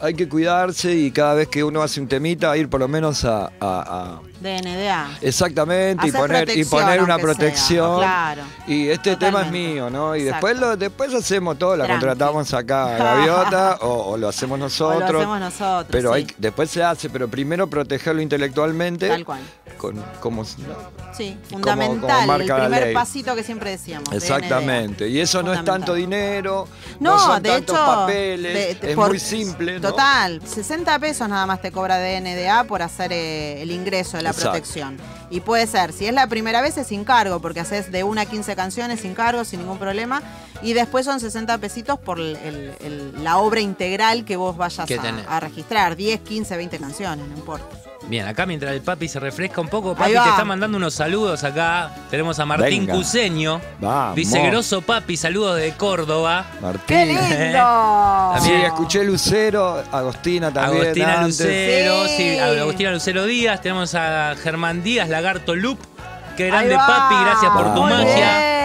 hay que cuidarse y cada vez que uno hace un temita ir por lo menos a- a- a De NDA. Exactamente, y poner, y poner una sea, protección. claro. Y este tema es mío, ¿no? Y Exacto. después lo, después hacemos todo, la Tranqui. contratamos acá a Gaviota o, o lo hacemos O nosotros. lo hacemos nosotros. pero sí. hay, después se hace, pero primero protegerlo intelectualmente. Tal cual. Con, como, Sí, como fundamental. el la primer ley. pasito que siempre decíamos. de Exactamente. Y eso no es tanto dinero, No, no, son de tantos hecho, papeles, de- de- es por- muy simple. ¿no? Total, 60 pesos nada más te cobra de NDA por hacer eh, el ingreso de la Exacto. protección. Y puede ser, si es la primera vez es sin cargo, porque haces de una a 15 canciones sin cargo, sin ningún problema. Y después son 60 pesitos por el- el- el- la obra integral que vos vayas a, a registrar. 10, 15, 20 canciones, no importa. Bien, acá mientras el papi se refresca un poco, papi te está mandando unos saludos acá. Tenemos a Martín Venga. Cuseño. Vamos. Dice, grosso papi, saludos de Córdoba. Martín. ¡Qué lindo! Sí, También. escuché Lucero, Agostina también. Agostina antes. Lucero, Sí. sí, Agostina Lucero Díaz. Tenemos a Germán Díaz, Lagarto Loop. Qué grande papi, gracias por tu magia.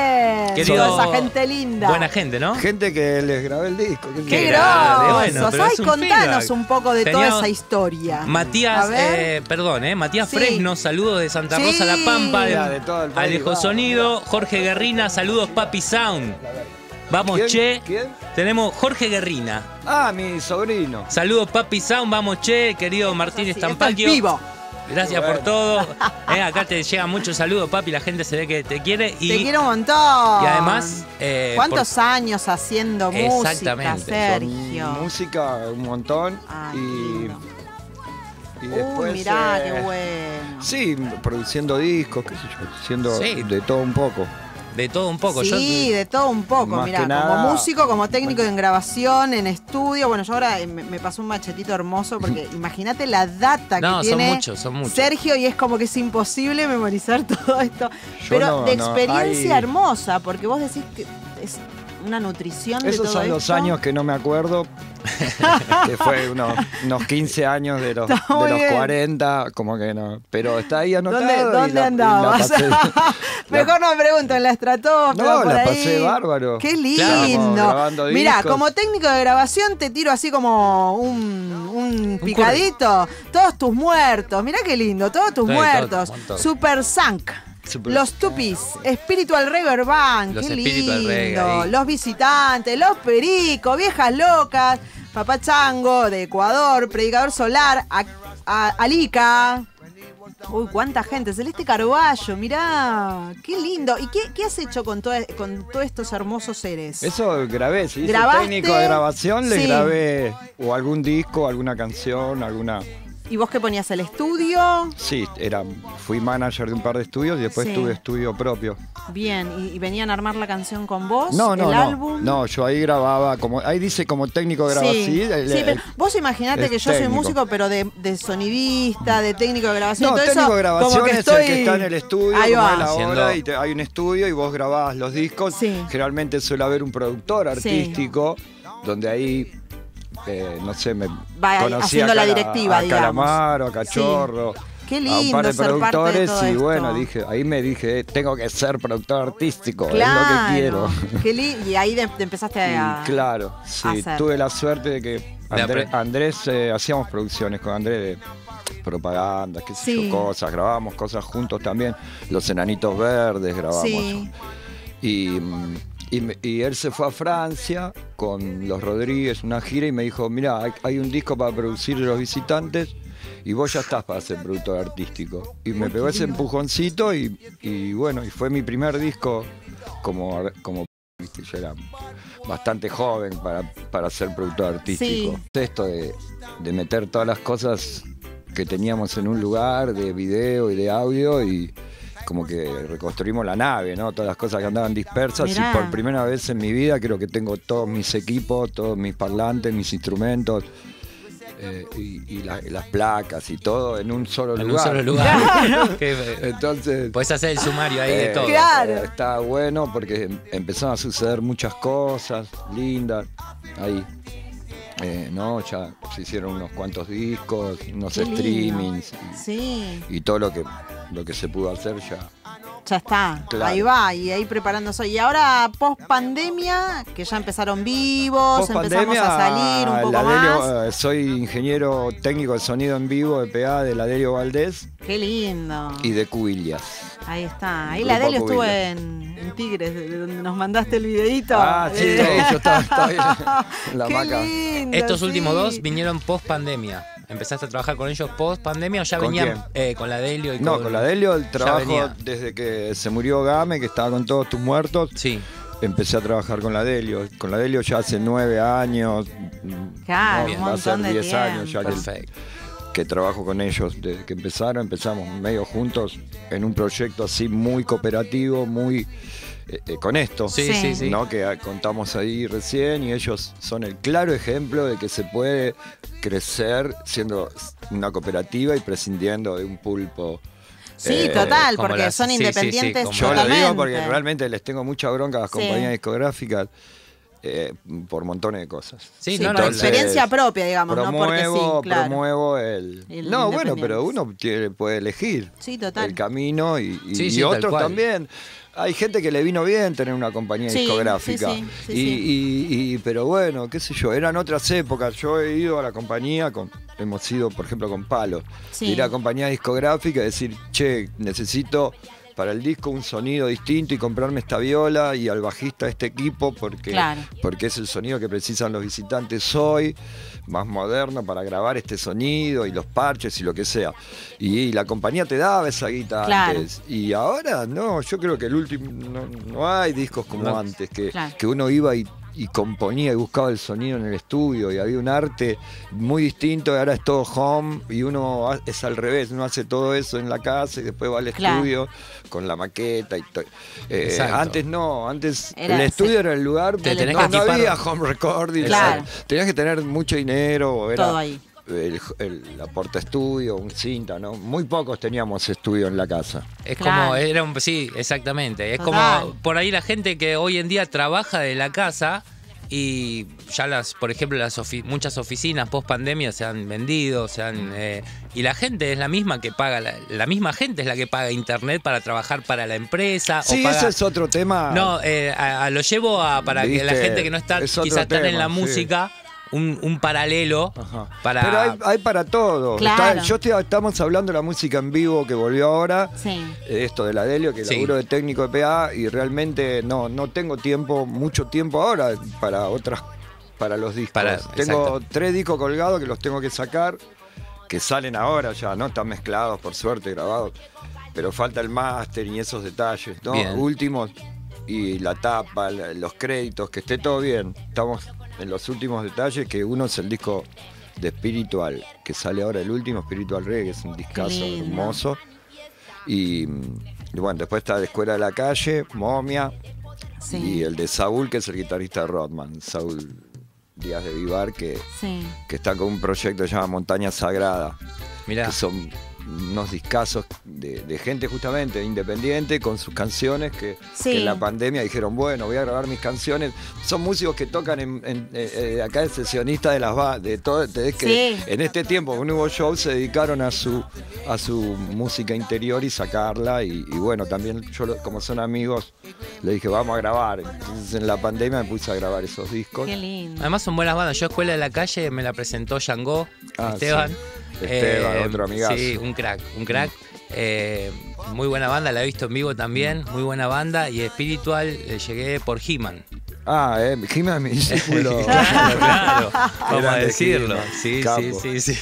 Querido- Toda esa gente linda. Buena gente, ¿no? Gente que les grabé el disco. qué ¡Qué grande, bueno, pero Ay, un contanos feedback. un poco de toda esa historia. Matías, eh, perdón, eh, Matías Sí. Fresno, saludos de Santa Sí. Rosa La Pampa, de, Mira, de todo el país, Alejo vamos. Sonido, Jorge Guerrina, saludos Papi Sound. Vamos, ¿Quién? che. ¿Quién? Tenemos Jorge Guerrina. Ah, mi sobrino. Saludos Papi Sound, vamos, che, querido Martín esto es Estampacchio. vivo. Gracias Bueno. por todo. Eh, acá te llegan muchos saludos, papi. La gente se ve que te quiere. Y, Te quiero un montón. y además. eh, ¿Cuántos por- años haciendo música, Exactamente. Sergio? Son música un montón. Ah, y, después. mirá, eh, qué bueno. Sí, produciendo discos, qué sé yo, haciendo Sí. de todo un poco. De todo un poco. Sí, Yo, de todo un poco, nada- como músico, como técnico en grabación, en estudio. Bueno, yo ahora me, me pasó un machetito hermoso porque imagínate la data No, que son tiene muchos, son muchos. Sergio y es como que es imposible memorizar todo esto. Yo Pero no, de no, experiencia hay- hermosa, porque vos decís que es una nutrición de Esos todo son los esto. años que no me acuerdo, que fue unos, unos 15 años de los, Está de muy los bien. 40, como que no. Pero está ahí anotado. ¿Dónde, dónde la- andabas? pasé- Mejor no me pregunto, en la estratosfera. No, por la ahí. pasé bárbaro. Qué lindo. Mira, como técnico de grabación te tiro así como un, un picadito. Todos tus muertos. Mira qué lindo, todos tus Sí, muertos. todo. Super Sank. Super Los. Tupis, Spiritual Band, Los qué Reggae, lindo. Los visitantes, los pericos, viejas locas, Papá Chango de Ecuador, Predicador Solar, A- A- Alica. Uy, cuánta gente. Celeste Carballo, mirá. Qué lindo. ¿Y qué, qué has hecho con, toda- con todos estos hermosos seres? Eso grabé, si hice ¿Grabaste? técnico de grabación, le Sí. grabé o algún disco, alguna canción, alguna ¿Y vos qué ponías? ¿El estudio? Sí, era, fui manager de un par de estudios y después Sí. tuve estudio propio. Bien, ¿y, y venían a armar la canción con vos? No, no, ¿El no. álbum? No, yo ahí grababa, como ahí dice como técnico de grabación. Sí, el- sí, el- pero vos imaginate que yo soy músico, pero de, de sonidista, de técnico de grabación. No, y todo técnico eso, de grabación como que es estoy... el que está en el estudio, Ahí va. es la obra, y te- hay un estudio y vos grabás los discos. Sí. Generalmente suele haber un productor artístico, donde ahí, eh, no sé, me Va conocí haciendo a la directiva, a digamos. Calamaro, a Cachorro. Qué a un par de ser parte de productores todo y esto. bueno, dije, ahí me dije, eh, tengo que ser productor artístico, Claro. es lo que quiero. Qué y ahí de- te empezaste a... Y claro, sí, hacer. tuve la suerte de que Andrés, eh, hacíamos producciones con Andrés de propaganda, qué sé Sí. yo, cosas, grabábamos cosas juntos también, Los Enanitos Verdes grabamos. Sí. Y, y, me- y él se fue a Francia con los Rodríguez, una gira, y me dijo, mira, hay, hay un disco para producir Los Visitantes y vos ya estás para ser productor artístico. Y me pegó ese empujoncito y, y bueno, y fue mi primer disco como, como yo era bastante joven para, para ser productor artístico. Esto de, de meter todas las cosas que teníamos en un lugar, de video y de audio, y como que reconstruimos la nave, ¿no? Todas las cosas que andaban dispersas, Mirá. y por primera vez en mi vida creo que tengo todos mis equipos, todos mis parlantes, mis instrumentos. eh, y, y la- las placas y todo en un solo En un lugar. solo lugar. Eh, Entonces, Podés hacer el sumario ahí de eh, todo. Claro. eh, Está bueno porque em- empezaron a suceder muchas cosas lindas ahí. Eh, no, ya se hicieron unos cuantos discos, unos Qué streamings Sí, y todo lo que lo que se pudo hacer ya. ya está. Claro. Ahí va, y ahí preparándose. Y ahora, post pandemia, que ya empezaron vivos, empezamos a salir un poco más. Eh, soy ingeniero técnico de sonido en vivo de PA de la Delio Valdés Qué lindo. y de Cubillas. Ahí está. Ahí Grupo la Delio estuvo en, en Tigres, de donde nos mandaste el videito. Ah, sí, Eh. sí, yo estaba, estaba ahí en la Qué lindo, Estos sí. últimos dos vinieron post pandemia. ¿Empezaste a trabajar con ellos post pandemia o ya ¿Con venían eh, con la Delio y No, con, con la Delio el trabajo desde que se murió Game, que estaba con todos tus muertos, Sí. empecé a trabajar con la Delio. Con la Delio ya hace nueve años. Claro, un va a ser diez años ya que, Perfecto. que trabajo con ellos. Desde que empezaron, empezamos medio juntos en un proyecto así muy cooperativo, muy eh, eh, con esto. Sí, Sí. sí, sí. ¿no? que ah, contamos ahí recién y ellos son el claro ejemplo de que se puede crecer siendo una cooperativa y prescindiendo de un pulpo. Sí, Eh, total, porque las- son sí, sí, sí, independientes Yo lo digo porque realmente les tengo mucha bronca a las Sí. compañías discográficas eh, por montones de cosas. Sí, Sí, no, por no, entonces- experiencia propia, digamos, no porque Promuevo, sí, claro. promuevo el... El no, bueno, pero uno tiene- puede elegir Sí, total. el camino y, y- Sí, y sí, tal otros también. Hay gente que le vino bien tener una compañía Sí, discográfica. sí, sí, sí, y, sí. y- y- pero bueno, qué sé yo, eran otras épocas. Yo he ido a la compañía, con, hemos ido, por ejemplo, con Palo. Sí. Ir a compañía discográfica y decir, che, necesito para el disco un sonido distinto y comprarme esta viola y al bajista este equipo porque, Claro. porque es el sonido que precisan los visitantes hoy, más moderno para grabar este sonido y los parches y lo que sea. Y, la compañía te daba esa guita Claro. antes. Y ahora no, yo creo que el último, no, no hay discos como No. antes, que, Claro. que uno iba y, y componía y buscaba el sonido en el estudio y había un arte muy distinto y ahora es todo home y uno es al revés, uno hace todo eso en la casa y después va al Claro. estudio con la maqueta y todo. Eh, antes no, antes Era- el estudio sí. era el lugar Te tenés donde que equipar. había home recording. Claro. Tenías que tener mucho dinero, era Todo ahí. El, el, la porta estudio, un cinta, ¿no? Muy pocos teníamos estudio en la casa. Es Claro. como, era un, sí, exactamente. Es Total. como por ahí la gente que hoy en día trabaja de la casa y ya las, por ejemplo, las ofi- muchas oficinas post pandemia se han vendido, se han, eh, y la gente es la misma que paga, la, la misma gente es la que paga internet para trabajar para la empresa. Sí, o paga, ese es otro tema. No, eh, a- a- lo llevo a, para que la gente que no está es quizás tan en la sí. Un, un paralelo Ajá. para... Pero hay, hay para todo. Claro. Está- yo estoy- estamos hablando de la música en vivo que volvió ahora. Sí. eh, Esto de la Delio, que Sí. laburo de técnico de PA y realmente no, no tengo tiempo, mucho tiempo ahora para otras, para los discos. Para- tengo exacto. tres discos colgados que los tengo que sacar, que salen ahora ya, ¿no? Están mezclados, por suerte, grabados. Pero falta el máster y esos detalles, ¿no? Bien. Últimos y la tapa, la- los créditos, que esté todo bien. Estamos en los últimos detalles, que uno es el disco de Spiritual, que sale ahora el último, Spiritual Reggae, que es un discazo lindo. hermoso. Y, y bueno, después está de Escuela de la Calle, Momia, Sí. y el de Saúl, que es el guitarrista de Rodman, Saúl Díaz de Vivar, que, Sí. que está con un proyecto que se llama Montaña Sagrada, Mirá. que son unos discazos de, de gente justamente independiente con sus canciones que, Sí. que en la pandemia dijeron, bueno, voy a grabar mis canciones. Son músicos que tocan en, en- eh, eh, acá es sesionista de las ba- de todo, es que Sí. en este tiempo con hubo show se dedicaron a su a su música interior y sacarla y, y bueno, también yo como son amigos le dije, vamos a grabar. Entonces en la pandemia me puse a grabar esos discos. Qué lindo. Además son buenas bandas. Yo Escuela de la Calle me la presentó Yango, Ah, Esteban. sí. Esteban, otro amigazo. Sí, un crack, un crack. Eh, muy buena banda, la he visto en vivo también, muy buena banda. Y espiritual eh, llegué por He-Man. Ah, eh, es mi discípulo. claro, claro, vamos a decirlo. He-Man, Sí, sí, capo. sí, sí.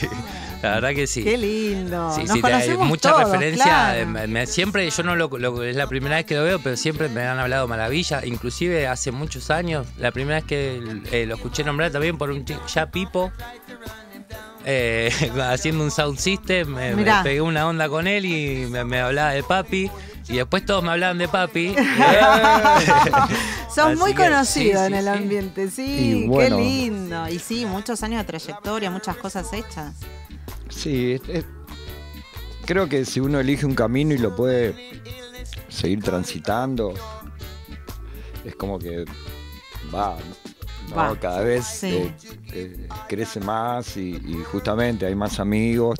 La verdad que sí. Qué lindo. Sí, Nos sí, te- conocemos mucha todos, referencia. claro. me- me- siempre, yo no lo, lo- es la primera vez que lo veo, pero siempre me han hablado maravilla. Inclusive hace muchos años, la primera vez que eh, lo escuché nombrar también por un chico, ya Pipo, eh, haciendo un sound system, me, pegué una onda con él y me, me hablaba de papi. Y después todos me hablaban de papi. Sos Así muy que, conocido sí, en sí, el sí. ambiente, sí, bueno. qué lindo. Y sí, muchos años de trayectoria, muchas cosas hechas. Sí, es- es- creo que si uno elige un camino y lo puede seguir transitando, es como que va, cada vez sí. eh, eh, crece más y, y justamente hay más amigos.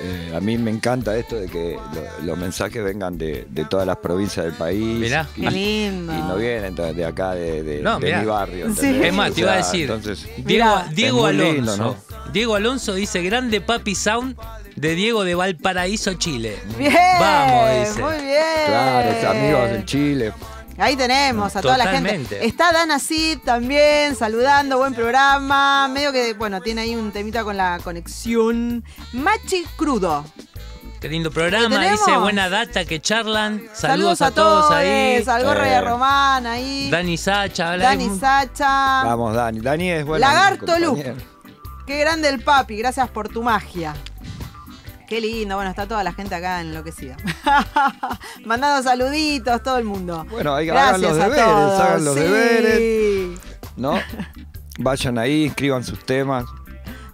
Eh, a mí me encanta esto de que lo- los mensajes vengan de, de todas las provincias del país. Mirá. y, Qué lindo. y no vienen de de acá, de, de- No, de mi barrio. Sí. Es más, te iba a decir. Entonces, Diego, Alonso. lindo, ¿no? Diego Alonso dice grande papi sound de Diego de Valparaíso, Chile. Bien. Vamos, dice. Muy bien. claro, amigos en Chile. Ahí tenemos a toda la gente. Está Dana Cid también saludando, buen programa. Medio que, bueno, tiene ahí un temita con la conexión. Machi Crudo. Qué lindo programa, dice buena data que charlan. Saludos, a todos ahí. Al Gorra y a Eh. Román ahí. Dani Sacha, habla Dani Sacha. Vamos, Dani. Dani es bueno. Lagarto Luke. Qué grande el papi, gracias por tu magia. Qué lindo, bueno, está toda la gente acá enloquecida. Mandando saluditos, todo el mundo. Bueno, ahí hagan Gracias los deberes, todos, hagan los sí. deberes. ¿No? Vayan ahí, escriban sus temas.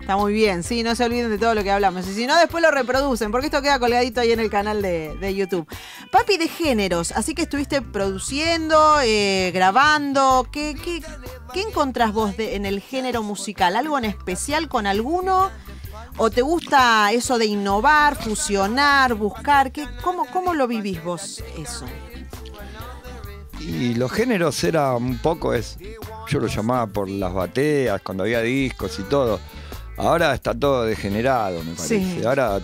Está muy bien, sí, no se olviden de todo lo que hablamos. Y si no, después lo reproducen, porque esto queda colgadito ahí en el canal de, de YouTube. Papi de géneros, así que estuviste produciendo, eh, grabando. ¿Qué, qué, qué encontrás vos de- en el género musical? ¿Algo en especial con alguno? ¿O te gusta eso de innovar, fusionar, buscar? ¿Qué, cómo, ¿Cómo lo vivís vos eso? Y los géneros era un poco, es, yo lo llamaba por las bateas, cuando había discos y todo. Ahora está todo degenerado, me parece. Sí. Ahora,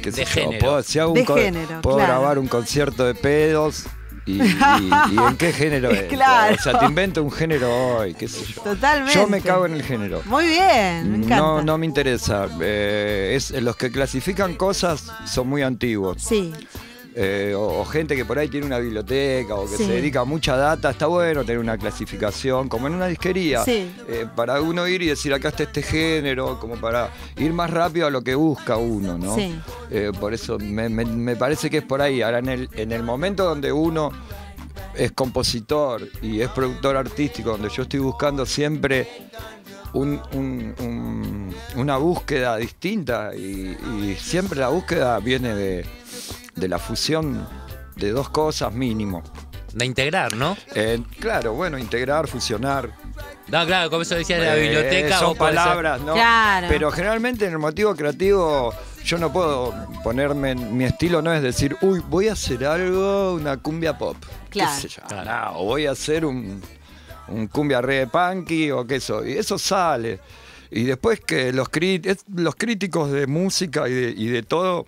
qué sé De yo, género. puedo, si hago un De género, puedo claro. grabar un concierto de pedos y, y- y en qué género es. Claro. O sea, te invento un género hoy, qué sé yo. Totalmente. Yo me cago en el género. Muy bien, me encanta. No, no me interesa. Eh, es, los que clasifican cosas son muy antiguos. Sí, Eh, o, o gente que por ahí tiene una biblioteca o que Sí. se dedica a mucha data. Está bueno tener una clasificación, como en una disquería. Sí. Eh, para uno ir y decir acá está este género, como para ir más rápido a lo que busca uno, ¿no? Sí. Eh, por eso me, me- me parece que es por ahí. Ahora, en el, en el momento donde uno es compositor y es productor artístico, donde yo estoy buscando siempre un- un- un- una búsqueda distinta y, y siempre la búsqueda viene de, de la fusión de dos cosas mínimo. De integrar, ¿no? Eh, claro, bueno, integrar, fusionar. No, claro, como eso decía de la Eh, biblioteca. son ser- palabras, ¿no? Claro. Pero generalmente en el motivo creativo yo no puedo ponerme, en- mi estilo no es decir, uy, voy a hacer algo, una cumbia pop. ¿Qué Claro. sé yo? No, o voy a hacer un, un cumbia reggae punky o qué eso. Y eso sale. Y después que los, crit- los críticos de música y de, y de todo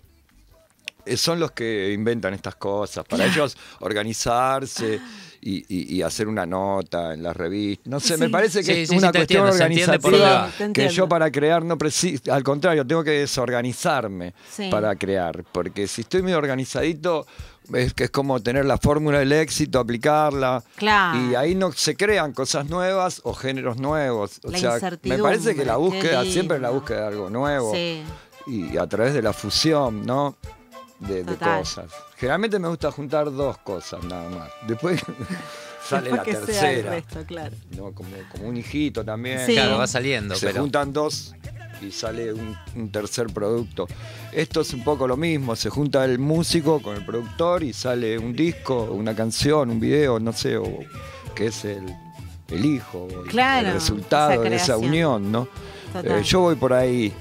son los que inventan estas cosas. Para ellos organizarse y, y- y hacer una nota en la revista. No sé, Sí. me parece que Sí, es sí, una cuestión entiendo, organizativa que yo para crear no preciso, al contrario, tengo que desorganizarme Sí. para crear, porque si estoy muy organizadito es que es como tener la fórmula del éxito, aplicarla Claro. y ahí no se crean cosas nuevas o géneros nuevos. O La sea, me parece que la búsqueda siempre es la búsqueda de algo nuevo Sí. y a través de la fusión, ¿no? De, cosas. Generalmente me gusta juntar dos cosas nada más. Después sale Después la que sea el tercera. resto, claro. ¿no? Como, como un hijito también. Sí. Claro, va saliendo, Se pero. juntan dos y sale un, un tercer producto. Esto es un poco lo mismo, se junta el músico con el productor y sale un disco, una canción, un video, no sé, o que es el, el hijo, o el- Claro, el resultado esa de esa unión, ¿no? Eh, yo voy por ahí,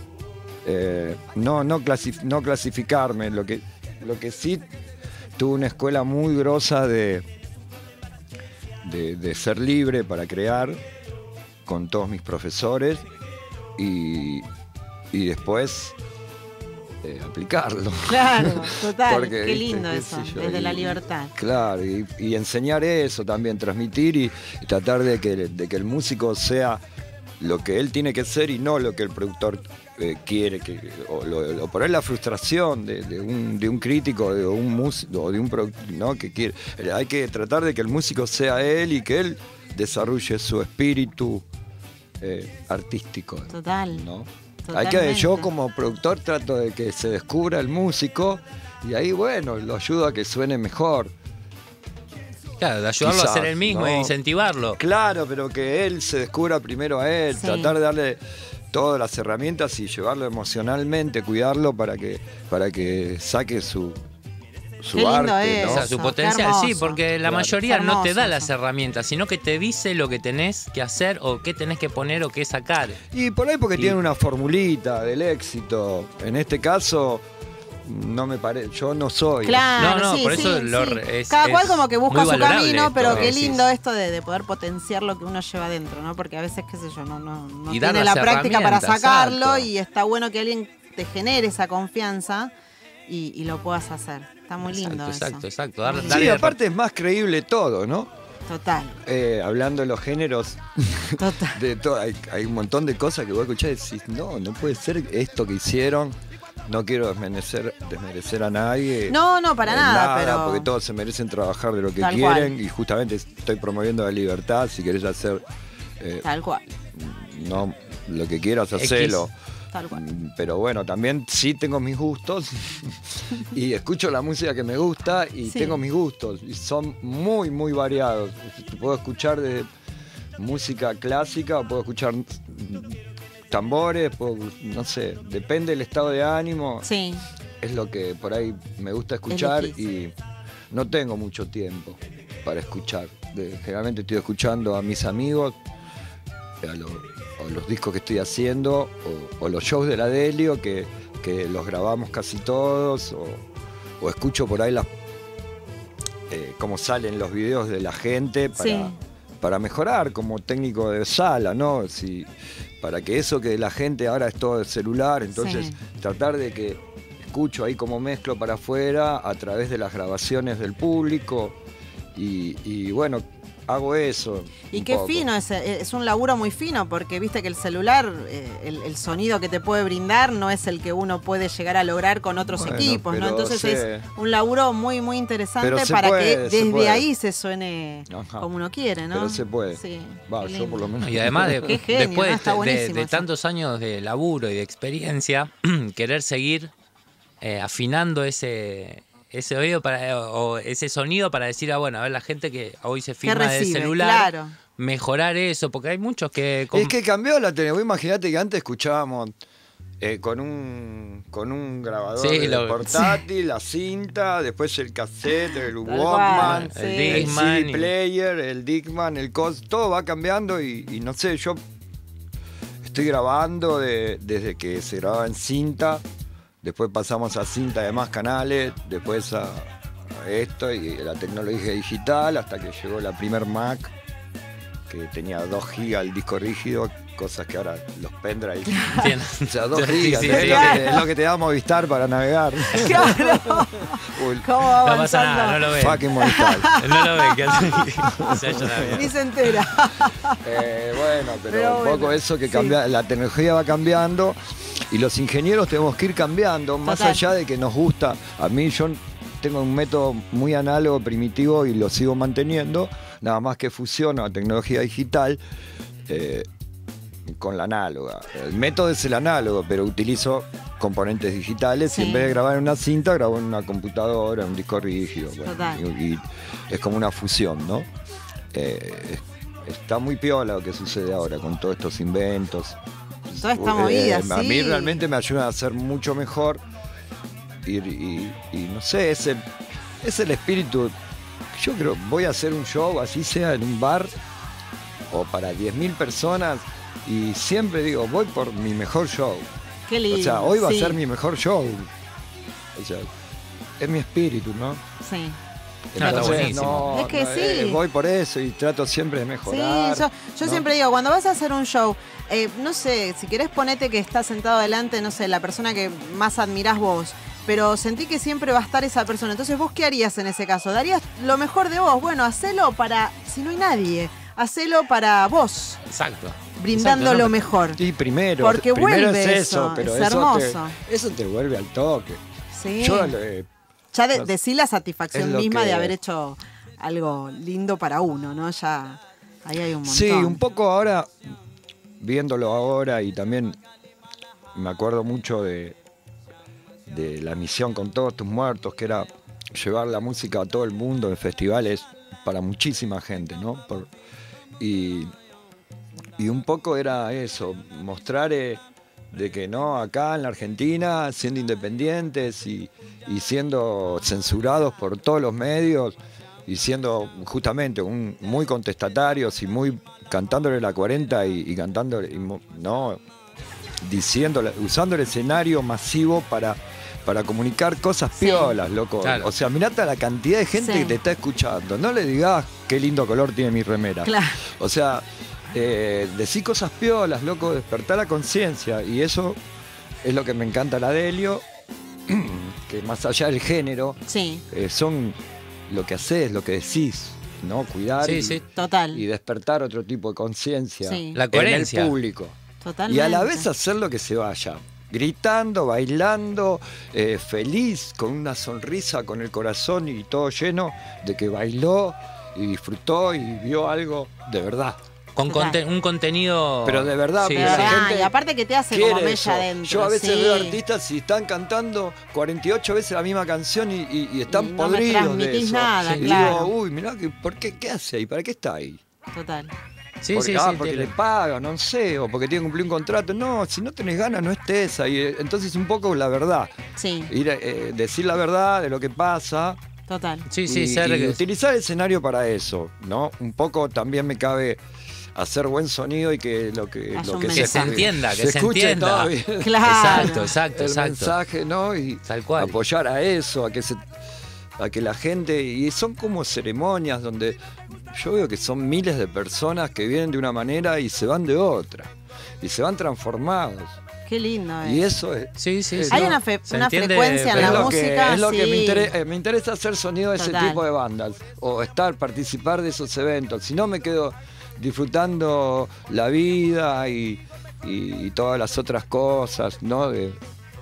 eh, no, no, clasif- no clasificarme, lo que, lo que sí tuve una escuela muy grosa de, de, de ser libre para crear con todos mis profesores y, y después eh, aplicarlo. Claro, total. Porque, Qué lindo qué eso, yo, desde la y- libertad. Claro, y, y enseñar eso también, transmitir y, y tratar de que, de que el músico sea lo que él tiene que ser y no lo que el productor eh, quiere, que, o, lo- o por ahí la frustración de, de un, de un crítico de un músico o de un productor ¿no? que quiere. Eh, Hay que tratar de que el músico sea él y que él desarrolle su espíritu eh, artístico. Total. ¿no? Hay que, yo como productor trato de que se descubra el músico y ahí bueno, lo ayudo a que suene mejor. Claro, de ayudarlo a hacer el mismo ¿no? e incentivarlo. Claro, pero que él se descubra primero a él, Sí. tratar de darle todas las herramientas y llevarlo emocionalmente, cuidarlo para que, para que saque su, su Qué lindo arte. O sea, su potencial, sí, porque la Claro. mayoría no te da las eso. herramientas, sino que te dice lo que tenés que hacer o qué tenés que poner o qué sacar. Y por ahí porque Y- tiene una formulita del éxito. En este caso, no me parece, yo no soy. Claro, No, no, sí, por sí, eso lo sí. es- Cada cual como que busca su camino, esto, pero qué lindo esto de, de poder potenciar lo que uno lleva adentro, ¿no? Porque a veces, qué sé yo, no, no, no tiene la práctica para sacarlo exacto. y está bueno que alguien te genere esa confianza y, y lo puedas hacer. Está muy lindo Exacto, eso. exacto, exacto. Dar- Sí, aparte es más creíble todo, ¿no? Total, Eh, hablando de los géneros, total. de todo, hay, hay un montón de cosas que vos escuchás y decís, no, no puede ser esto que hicieron. No quiero desmerecer, desmerecer a nadie. No, no, para eh, nada, pero- Porque todos se merecen trabajar de lo que Tal quieren cual. y justamente estoy promoviendo la libertad. Si querés hacer eh, Tal cual, no lo que quieras, hacelo. tal cual. Mm, Pero bueno, también sí tengo mis gustos y escucho la música que me gusta y Sí. tengo mis gustos y son muy, muy variados. Puedo escuchar de música clásica, o puedo escuchar tambores, no sé, depende del estado de ánimo, Sí, es lo que por ahí me gusta escuchar y no tengo mucho tiempo para escuchar. De- generalmente estoy escuchando a mis amigos, a, lo- a los discos que estoy haciendo, o, o los shows de la Delio, que, que los grabamos casi todos, o, o escucho por ahí las eh, cómo salen los videos de la gente para, Sí. para mejorar como técnico de sala, ¿no? Si, para que eso que la gente ahora es todo de celular, entonces Sí. tratar de que escucho ahí como mezclo para afuera a través de las grabaciones del público y, y bueno, hago eso. Y qué poco. fino, es, es un laburo muy fino, porque viste que el celular, eh, el, el sonido que te puede brindar no es el que uno puede llegar a lograr con otros Bueno, equipos, ¿no? Entonces es un laburo muy, muy interesante para puede, que desde puede. ahí se suene Ajá. como uno quiere, ¿no? Pero se puede. Sí. Va, yo por lo menos. Y además, de- Qué genio, después ¿no? de- Está de, buenísimo de eso. tantos años de laburo y de experiencia, querer seguir eh, afinando ese, ese oído para, o ese sonido para decir, ah, bueno, a ver, la gente que hoy se ¿Qué filma de recibe? celular, Claro. mejorar eso, porque hay muchos que... com- Es que cambió la tele. Vos imaginate que antes escuchábamos eh, con un con un grabador Sí, lo- portátil, la cinta, después el cassette, el Walkman, el sí. el CD y- player, el Dickman, el cos, todo va cambiando y, y no sé, yo estoy grabando de- desde que se grababa en cinta, después pasamos a cinta de más canales, después a, esto y la tecnología digital hasta que llegó la primer Mac que tenía 2 GB el disco rígido cosas que ahora los pendrive. Entiendo. O sea, dos Sí, gigas, sí, es, sí. lo que, es lo que te da Movistar para navegar. Claro. Uy, ¿Cómo va No pasa nada, no lo ve. fucking Movistar. No lo ve, que hace- se. Ni se entera. Eh, bueno, pero, Pero un bueno, poco eso que sí. cambia, la tecnología va cambiando y los ingenieros tenemos que ir cambiando, más allá de que nos gusta. A mí yo tengo un método muy análogo, primitivo y lo sigo manteniendo, nada más que fusiono la tecnología digital eh, con la análoga. El método es el análogo, pero utilizo componentes digitales Sí. y en vez de grabar en una cinta, grabo en una computadora, en un disco rígido. bueno, y, y es como una fusión, ¿no? Eh, está muy piola lo que sucede ahora con todos estos inventos. Toda esta Eh, movida, A sí. mí realmente me ayuda a ser mucho mejor. Y, y- y no sé, es el, es el espíritu. Yo creo, voy a hacer un show, así sea en un bar o para 10.000 personas. Y siempre digo, voy por mi mejor show. Qué lindo. O sea, hoy va sí, a ser mi mejor show. O sea, es mi espíritu, ¿no? Sí. Entonces, buenísimo. no, Es que no, sí. eh, voy por eso y trato siempre de Sí, mejorar. yo, yo ¿no? siempre digo, cuando vas a hacer un show, eh, no sé, si querés ponete que está sentado delante, no sé, la persona que más admirás vos, pero sentí que siempre va a estar esa persona. Entonces, ¿vos qué harías en ese caso? ¿Darías lo mejor de vos? Bueno, hacelo para, si no hay nadie, hacelo para vos, Exacto. Brindando Exacto, lo mejor. Y primero, Porque primero vuelve es eso, eso, pero es eso, hermoso. Te, eso te vuelve al toque. Sí. Yo eh, ya de, decí la satisfacción misma de haber hecho algo lindo para uno, ¿no? Ya ahí hay un montón. Sí, un poco ahora, viéndolo ahora y también me acuerdo mucho de, de la misión con todos tus muertos, que era llevar la música a todo el mundo en festivales para muchísima gente, ¿no? Por- y, y un poco era eso, mostrar eh, de que no, acá en la Argentina, siendo independientes y, y siendo censurados por todos los medios y siendo justamente un, muy contestatarios y muy cantándole la 40 y, y cantándole, y no, diciendo, usando el escenario masivo para, para comunicar cosas Sí. piolas, loco. Claro. O sea, mirate a la cantidad de gente Sí. que te está escuchando. No le digas qué lindo color tiene mi remera. Claro. O sea, eh, decí cosas piolas, loco, despertar la conciencia. Y eso es lo que me encanta la Delio, que más allá del género, Sí, eh, son lo que haces, lo que decís, ¿no? Cuidar Sí, y, sí. total. y despertar otro tipo de conciencia Sí. La en coherencia. el público. Totalmente. Y a la vez hacer lo que se vaya. Gritando, bailando, eh, feliz, con una sonrisa, con el corazón y todo lleno de que bailó y disfrutó y vio algo de verdad. Con conte- un contenido. Pero de verdad, Sí, De porque sí. la gente y aparte que te hace como mella eso. adentro. Yo a veces sí. veo artistas y están cantando 48 veces la misma canción y, y- y están no me podridos de transmitís eso. nada, y claro. digo, uy, mirá, ¿por qué? ¿Qué hace ahí? ¿Para qué está ahí? Total. Sí, porque, sí, ah, sí, porque le pagan, no sé, o porque tiene que cumplir un contrato. No, si no tenés ganas, no estés ahí. Entonces, un poco la verdad. Sí, Ir, eh, decir la verdad de lo que pasa. total. Sí, sí, y, ser. y utilizar el escenario para eso, ¿no? Un poco también me cabe hacer buen sonido y que lo que, Haya lo que Que se mensaje. entienda, que se, escuche entienda. todo bien. Claro. Exacto, exacto, el exacto. mensaje, ¿no? Y Tal cual. apoyar a eso, a que se a que la gente y son como ceremonias donde yo veo que son miles de personas que vienen de una manera y se van de otra y se van transformados Qué lindo. y eh. eso es, Sí, sí, sí. Hay no, una, fe- se una entiende, frecuencia en la es que, música. es lo que me, interesa, eh, me interesa hacer sonido de ese tipo de bandas o estar, participar de esos eventos. Si no, me quedo disfrutando la vida y, y- y todas las otras cosas ¿no? de,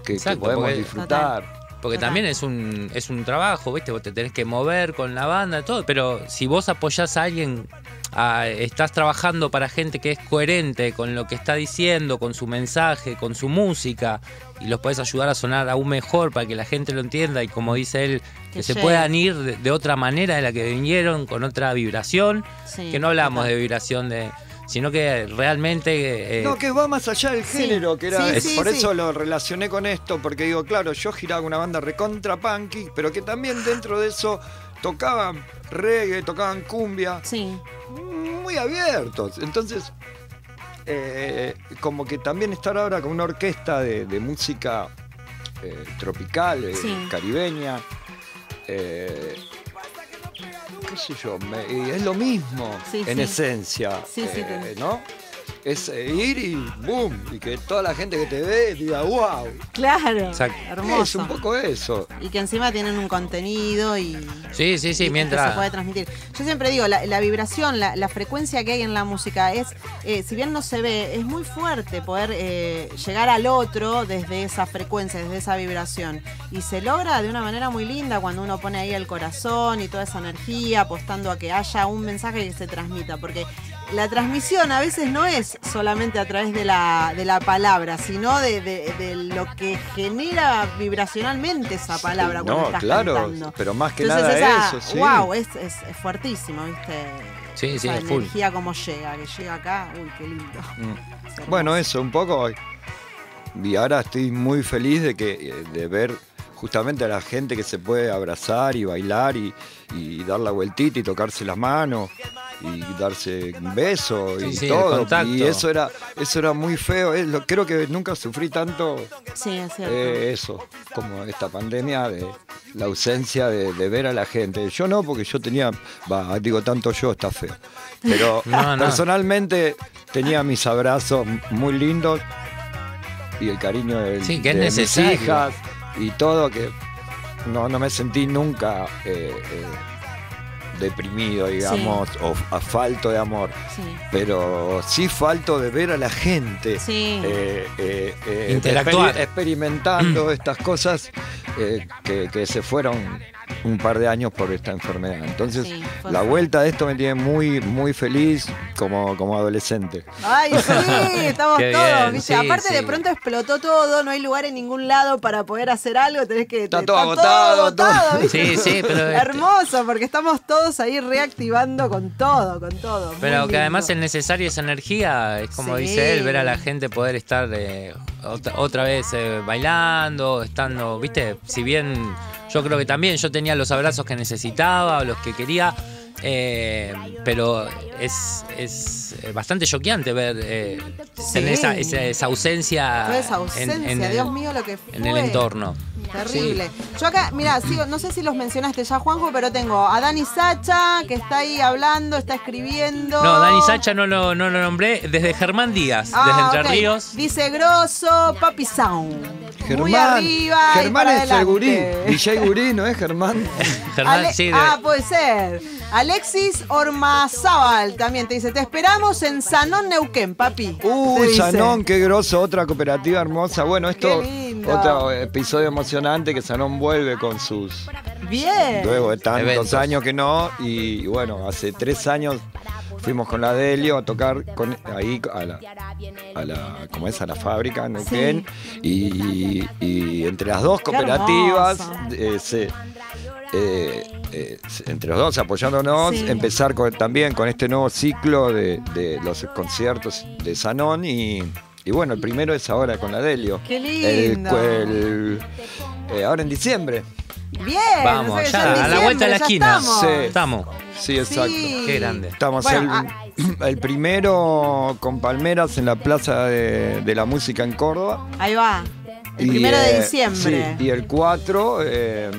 que- podemos disfrutar. Porque Total. también es un, es un trabajo, ¿viste? Vos te tenés que mover con la banda, todo. Pero si vos apoyás a alguien, a- estás trabajando para gente que es coherente con lo que está diciendo, con su mensaje, con su música, y los podés ayudar a sonar aún mejor para que la gente lo entienda y como dice él, que, Que se puedan ir de, de otra manera de la que vinieron, con otra vibración. Sí, que no hablamos total. de vibración de sino que realmente... eh, No, que va más allá del Sí, género, que era. sí, es- sí, por sí. eso lo relacioné con esto, porque digo, claro, yo giraba una banda recontra punky, pero que también dentro de eso tocaban reggae, tocaban cumbia, Sí, muy abiertos. Entonces, eh, como que también estar ahora con una orquesta de, de música eh, tropical, eh, Sí. caribeña, eh, qué sé yo, me- y es lo mismo Sí, en sí. esencia, Sí, eh, ¿no? Es ir y boom, y que toda la gente que te ve diga, wow. Claro. Exacto. Es Hermoso. un poco eso. Y que encima tienen un contenido y. Sí, sí, sí, y mientras- se puede transmitir. Yo siempre digo, la, la vibración, la, la frecuencia que hay en la música es, eh, si bien no se ve, es muy fuerte poder eh, llegar al otro desde esa frecuencia, desde esa vibración. Y se logra de una manera muy linda cuando uno pone ahí el corazón y toda esa energía, apostando a que haya un mensaje que se transmita. Porque la transmisión a veces no es solamente a través de la, de la palabra, sino de, de- de lo que genera vibracionalmente esa palabra cuando no, estás claro, cantando. pero más que Entonces nada esa, eso, sí. wow, es, es, es fuertísimo, ¿viste? Sí, sí, full. energía como llega, que llega acá, uy, qué lindo. Mm. Es. Bueno, eso, un poco. Y ahora estoy muy feliz de que eh, de ver justamente a la gente que se puede abrazar y bailar y, y dar la vueltita y tocarse las manos y darse un beso y Sí, todo. Y eso era, eso era muy feo. Creo que nunca sufrí tanto Sí, es eh, eso, como esta pandemia de la ausencia de, de ver a la gente. Yo no, porque yo tenía, va, digo tanto yo, está feo. Pero No, no. personalmente tenía mis abrazos muy lindos y el cariño de, Sí, que es de mis hijas y todo, que no, no me sentí nunca eh, eh, deprimido, digamos, o a falto de amor. sí. Pero sí falto de ver a la gente Sí. eh, eh, eh, Interactuar. experimentando estas cosas eh, que, que se fueron un par de años por esta enfermedad. Entonces, Sí, la vuelta de esto me tiene muy, muy feliz como, como adolescente. Ay, sí, estamos Qué todos, bien, Aparte de pronto explotó todo, no hay lugar en ningún lado para poder hacer algo, tenés que... Está te- todo agotado, todo. agotado, ¿viste? Sí, sí, pero. este, Hermoso, porque estamos todos ahí reactivando con todo, con todo. Pero que además es necesaria esa energía, es como Sí. dice él, ver a la gente poder estar eh, otra, otra vez eh, bailando, estando, viste, si bien yo creo que también yo tenía los abrazos que necesitaba, los que quería, eh, pero es, es eh, bastante choqueante ver eh, tener esa, esa- esa ausencia, Toda esa en- ausencia, en, el- Dios mío, lo que fue. en el entorno. Terrible. Yo acá, mira, sigo, no sé si los mencionaste ya, Juanjo, pero tengo a Dani Sacha, que está ahí hablando, está escribiendo. No, Dani Sacha no lo, no lo nombré, desde Germán Díaz, Ah, desde Entre. Ríos. Dice Grosso, Papi Sound. Muy Germán, arriba. y Germán para es el gurí. DJ gurí, ¿no es Germán? Germán, Ale- sí, de- ah, puede ser. Alexis Ormazábal también te dice, te esperamos en Sanón Neuquén, papi. Uy. Sanón, qué grosso, otra cooperativa hermosa. Bueno, esto, otro episodio emocionante que Sanón vuelve con sus Bien. Luego de tantos Eventos. años que no, y bueno, hace tres años fuimos con la Delio a tocar con, ahí a la, a la, ¿cómo es? A la fábrica en Neuquén, y, y entre las dos cooperativas, eh, se- eh, eh, entre los dos apoyándonos, Sí. empezar con- también con este nuevo ciclo de, de los conciertos de Sanón y, y bueno, el primero es ahora con la Delio. Qué lindo. el- eh, ahora en diciembre. Bien. Vamos, o sea que ya, a la vuelta de la esquina. estamos. Sí. Estamos. Sí, exacto. Sí. Qué grande. Estamos Bueno, el, el primero con Palmeras en la Plaza de, de la Música en Córdoba. Ahí va. El Y, primero de eh, diciembre. sí, y el 4 eh,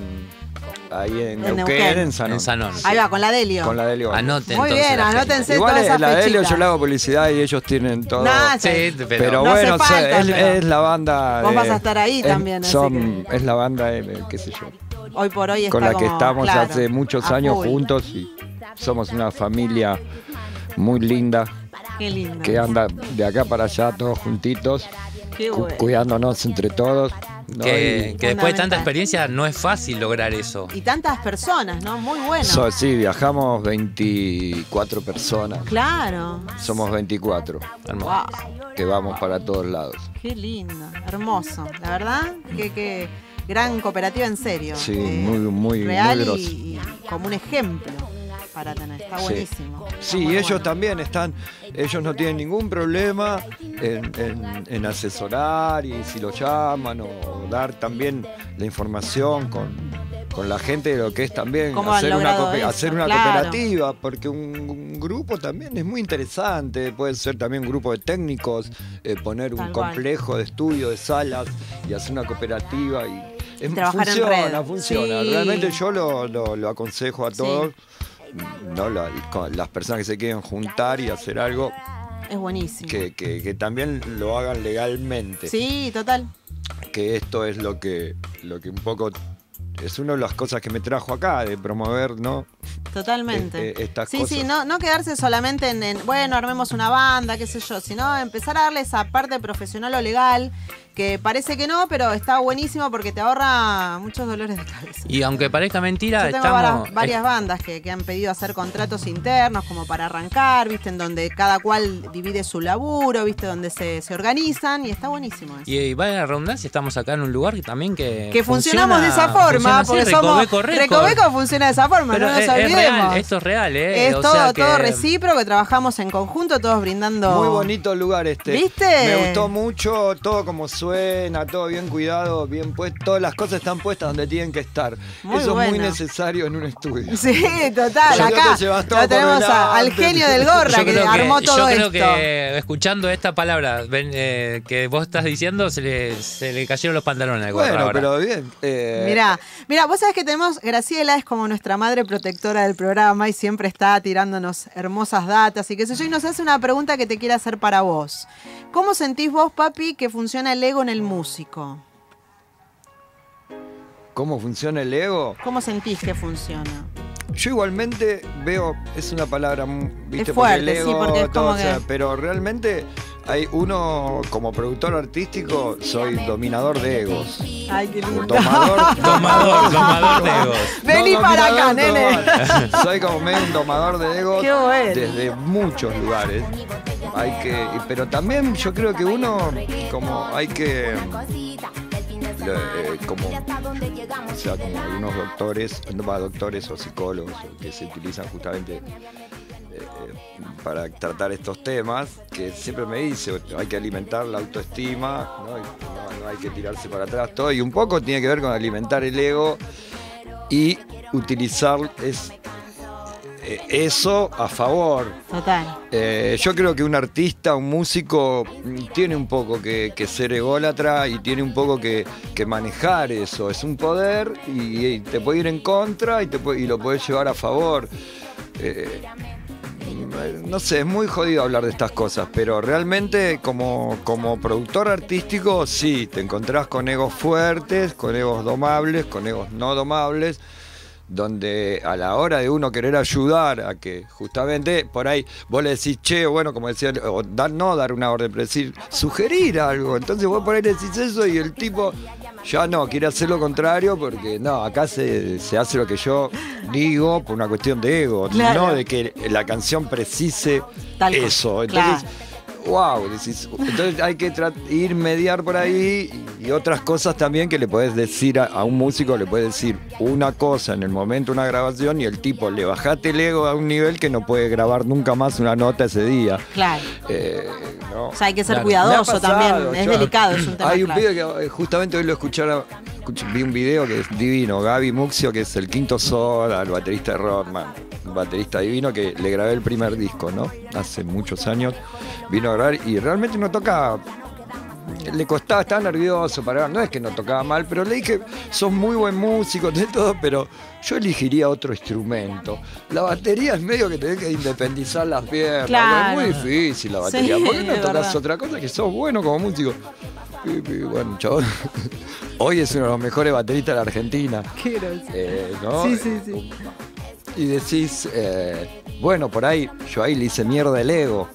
ahí en En Neuquén, Neuquén. en Sanón. En Sanón. Ahí va, con la Delio. Con la Delio. Anoten. Muy entonces, bien, anótense Igual todas es esas la Delio yo le hago publicidad y ellos tienen todo. Nah, Sí, pero pero, No bueno, o sea, falta, es, pero- es la banda. Vos de- vas a estar ahí es- también, así son- que- Es la banda, qué sé yo. Hoy por hoy está con la que como, estamos claro, hace muchos años full. juntos y somos una familia muy linda Qué lindo. que anda de acá para allá todos juntitos, Qué cu- bueno. cuidándonos entre todos. ¿No? que, después de tanta experiencia no es fácil lograr eso. Y tantas personas, ¿no? Muy bueno. So- sí, viajamos 24 personas, Claro. somos 24 Hermoso. Wow. que vamos para todos lados. Qué lindo. Hermoso. La verdad, que, que gran cooperativa en serio. Sí, Eh, muy, muy, real muy y, grosso. y como un ejemplo Está buenísimo. Está Sí, muy ellos bueno. también están, ellos no tienen ningún problema en, en- en asesorar y si lo llaman o dar también la información con, con la gente de lo que es también ¿Cómo han hacer una, logrado coope- eso? hacer una Claro. cooperativa, porque un, un grupo también es muy interesante, puede ser también un grupo de técnicos, eh, poner un cual. complejo de estudio, de salas y hacer una cooperativa y es, Trabajar en funciona, red. funciona. Sí. Realmente yo lo, lo- lo aconsejo a Sí. ¿No? La- las personas que se quieren juntar y hacer algo, Es buenísimo. que, que- que también lo hagan legalmente. Sí, total. Que esto es lo que, lo que un poco es una de las cosas que me trajo acá, de promover, ¿no? Totalmente. Eh, eh, estas sí, sí, cosas. no, no quedarse solamente en, en, bueno, armemos una banda, qué sé yo, sino empezar a darle esa parte profesional o legal, que parece que no, pero está buenísimo porque te ahorra muchos dolores de cabeza. Y aunque parezca mentira, Yo tengo estamos. varias, varias bandas que, que han pedido hacer contratos internos como para arrancar, viste, en donde cada cual divide su laburo, viste, donde se, se organizan y está buenísimo eso. Y, y vaya la redundancia, estamos acá en un lugar que también que. que funcionamos de esa forma, porque así, somos. Recoveco. Recoveco funciona de esa forma, Pero no nos es, es olvidemos. real, esto es real, ¿eh? Es O todo, sea que- todo recíproco, trabajamos en conjunto, todos brindando. Muy bonito lugar este. ¿Viste? Me gustó mucho todo como suena, todo bien cuidado, bien puesto. Todas las cosas están puestas donde tienen que estar. Muy Eso es muy necesario en un estudio. Sí, total. Ya Acá te llevas todo lo tenemos a- al genio del gorra Yo que creo armó que, todo yo creo esto. que escuchando esta palabra ven, eh, que vos estás diciendo, se le, se le cayeron los pantalones al gorra Bueno, ahora. pero bien. eh, Mirá, mira, vos sabés que tenemos, Graciela es como nuestra madre protectora del programa y siempre está tirándonos hermosas datas y qué sé yo, y nos hace una pregunta que te quiere hacer para vos. ¿Cómo sentís vos, papi, que funciona el ego en el músico? ¿Cómo funciona el ego? ¿Cómo sentís que funciona? Yo igualmente veo, es una palabra, ¿viste? Es fuerte, porque el sí, ego, porque es todo, como o sea, que- pero realmente hay uno, como productor artístico, soy dominador de egos. Ay, qué lindo. Domador. Domador, domador de egos. Vení No, para acá, nene. Soy como medio un domador de egos Qué bueno. desde muchos lugares. Hay que, pero también yo creo que uno, como hay que, eh, como, o sea, como algunos doctores, no doctores o psicólogos que se utilizan justamente para tratar estos temas, que siempre me dice, hay que alimentar la autoestima, ¿no? No- no hay que tirarse para atrás, todo, y un poco tiene que ver con alimentar el ego y utilizar es, eh, eso a favor. Total. Eh, yo creo que un artista, un músico, tiene un poco que, que ser ególatra y tiene un poco que, que manejar eso. Es un poder y, y te puede ir en contra y, te puede- y lo puedes llevar a favor. Eh, no sé, es muy jodido hablar de estas cosas, pero realmente como, como productor artístico, sí, te encontrás con egos fuertes, con egos domables, con egos no domables donde a la hora de uno querer ayudar a que justamente por ahí vos le decís, che, bueno, como decía, o dar, no dar una orden, pero decir, sugerir algo. Entonces vos por ahí le decís eso y el tipo ya no, quiere hacer lo contrario porque no, acá se, se hace lo que yo digo por una cuestión de ego, Claro. no de que la canción precise Tal eso. Entonces, claro. Wow, decís, entonces hay que ir mediar por ahí y otras cosas también que le podés decir a, a un músico, le puedes decir una cosa en el momento de una grabación y el tipo le bajate el ego a un nivel que no puede grabar nunca más una nota ese día. Claro. Eh, no. O sea, hay que ser Claro. cuidadoso pasado, también. Es yo- delicado, es un tema Hay un clave. pibe que eh, justamente hoy lo escuchara, escuch- vi un video que es divino, Gaby Muxio, que es el quinto Soda, el baterista de Rodman, un baterista divino que le grabé el primer disco, ¿no? Hace muchos años vino a grabar y realmente no tocaba. Le costaba, estaba nervioso para no es que no tocaba mal, pero le dije, sos muy buen músico, de todo, pero yo elegiría otro instrumento. La batería es medio que tenés que independizar las piernas, Claro. es muy difícil la batería. Sí, ¿Por qué no tocas verdad. otra cosa que sos bueno como músico? Y- y bueno, chabón, hoy es uno de los mejores bateristas de la Argentina. Qué groso. eh, ¿no? Sí, sí, sí. Y decís, eh, bueno, por ahí yo ahí le hice mierda el ego,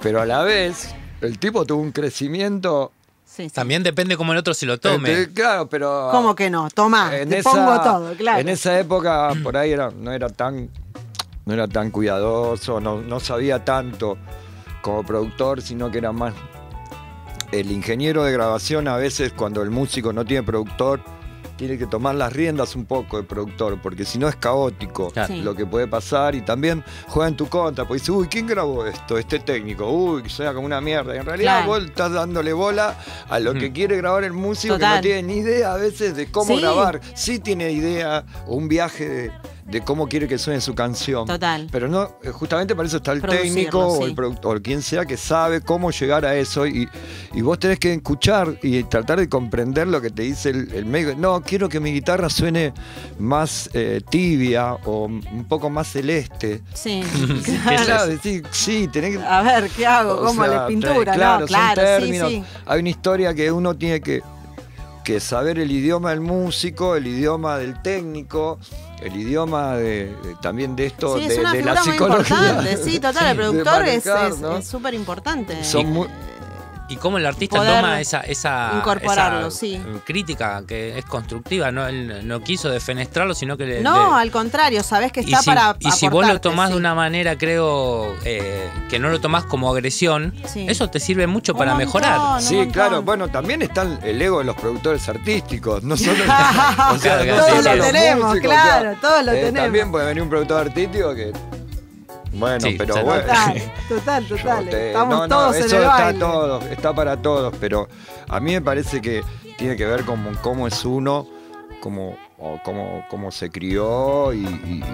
pero a la vez el tipo tuvo un crecimiento. Sí, sí. También depende cómo el otro se lo tome. eh, claro, pero. ¿Cómo que no? Tomá, en te esa- pongo todo, claro. En esa época por ahí era, no era tan no era tan cuidadoso, no, no sabía tanto como productor, sino que era más el ingeniero de grabación a veces cuando el músico no tiene productor tiene que tomar las riendas un poco de productor, porque si no es caótico. Sí. lo que puede pasar y también juega en tu contra, porque dice, uy, ¿quién grabó esto? Este técnico, uy, que suena como una mierda. Y en realidad Claro. vos estás dándole bola a lo que Mm. quiere grabar el músico que no tiene ni idea a veces de cómo Sí. grabar. Sí tiene idea o un viaje de, de cómo quiere que suene su canción. Total. Pero no, eh, justamente para eso está el Producirlo, técnico o el productor, quien sea que sabe cómo llegar a eso y, y vos tenés que escuchar y tratar de comprender lo que te dice el, el médico. No, quiero que mi guitarra suene más eh, tibia o un poco más celeste. Sí. ¿Qué es Claro, sí, sí, tenés que A ver, ¿qué hago? o ¿Cómo sea, le pintura? Claro, no, son claro, sí. Hay una historia que uno tiene que, que saber el idioma del músico, el idioma del técnico, el idioma de, de- también de esto, Sí, de, es una de figura la muy psicología. importante. Sí, total, el productor es manejar, es- ¿no? es súper importante. Son muy- Y cómo el artista Poder toma esa, esa, incorporarlo, esa sí. crítica que es constructiva, no, él no quiso defenestrarlo, sino que le, No, le- al contrario, sabés que y está si, para y si vos lo tomás sí. de una manera, creo, eh, que no lo tomás como agresión, Sí. eso te sirve mucho Un para montón. mejorar. Sí, montón. claro, bueno, también está el ego de los productores artísticos, no solo o Claro, sea, no todos solo lo tenemos, músicos, claro, todos lo Eh, tenemos. También puede venir un productor artístico que bueno, Sí, pero bueno. Total, total, Yo total. te- Estamos no, no, todos eso en el está baile. todo, está para todos, pero a mí me parece que tiene que ver con cómo es uno, cómo, o cómo, cómo se crió y, y-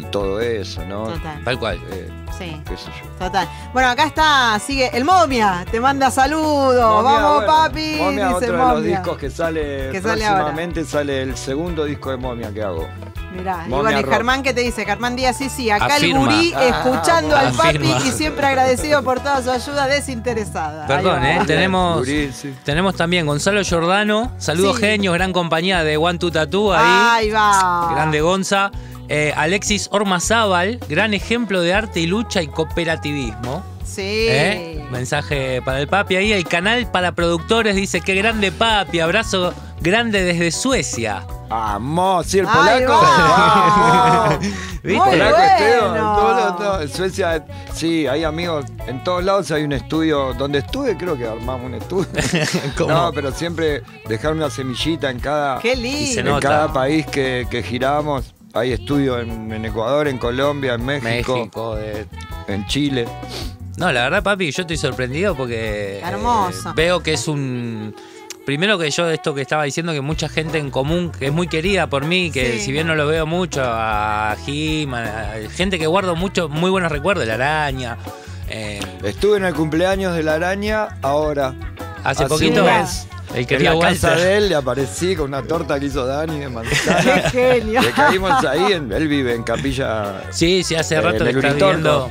y todo eso, ¿no? Total, Tal cual. Eh, sí. qué sé yo. Total. Bueno, acá está, sigue el Momia, te manda saludos. Momia, Vamos, bueno, papi. Momia, dice otro de los Momia. discos que sale Que sale ahora. próximamente, sale el segundo disco de Momia que hago. Mirá, y Momia bueno, y. Germán, ¿qué te dice? Germán Díaz, sí, sí, acá Afirma. el gurí Ah, escuchando al papi afirma. y siempre agradecido por toda su ayuda desinteresada. Perdón. ¿eh? Tenemos, Gurí, sí. tenemos también Gonzalo Giordano, saludos Sí. genios, gran compañía de One Two Tattoo ahí. Ahí va. Grande Gonza. Eh, Alexis Ormazábal, gran ejemplo de arte y lucha y cooperativismo. Sí. ¿Eh? Mensaje para el papi ahí. El canal para productores dice: Qué grande papi, abrazo grande desde Suecia. Vamos, sí, el polaco. va. Vamos. ¿Viste? Muy Polaco bueno. todos- en Suecia, sí, hay amigos, en todos lados hay un estudio, donde estuve creo que armamos un estudio. ¿Cómo? No, pero siempre dejar una semillita en cada, Qué lindo. en cada país que, que giramos. Hay estudios en, en Ecuador, en Colombia, en México, México. de- en Chile. No, la verdad, papi, yo estoy sorprendido porque. Hermoso. eh, veo que es un. Primero que yo, esto que estaba diciendo, que mucha gente en común, que es muy querida por mí, que Sí. si bien no lo veo mucho, a Jim, a- a gente que guardo mucho, muy buenos recuerdos, la araña. eh, Estuve en el cumpleaños de la araña ahora. hace Hace poquito un mes. El En querido la casa de él le aparecí con una torta que hizo Dani de Qué manzana. genio. Le caímos ahí, en- él vive en Capilla Sí, sí, hace Eh, rato le está viendo.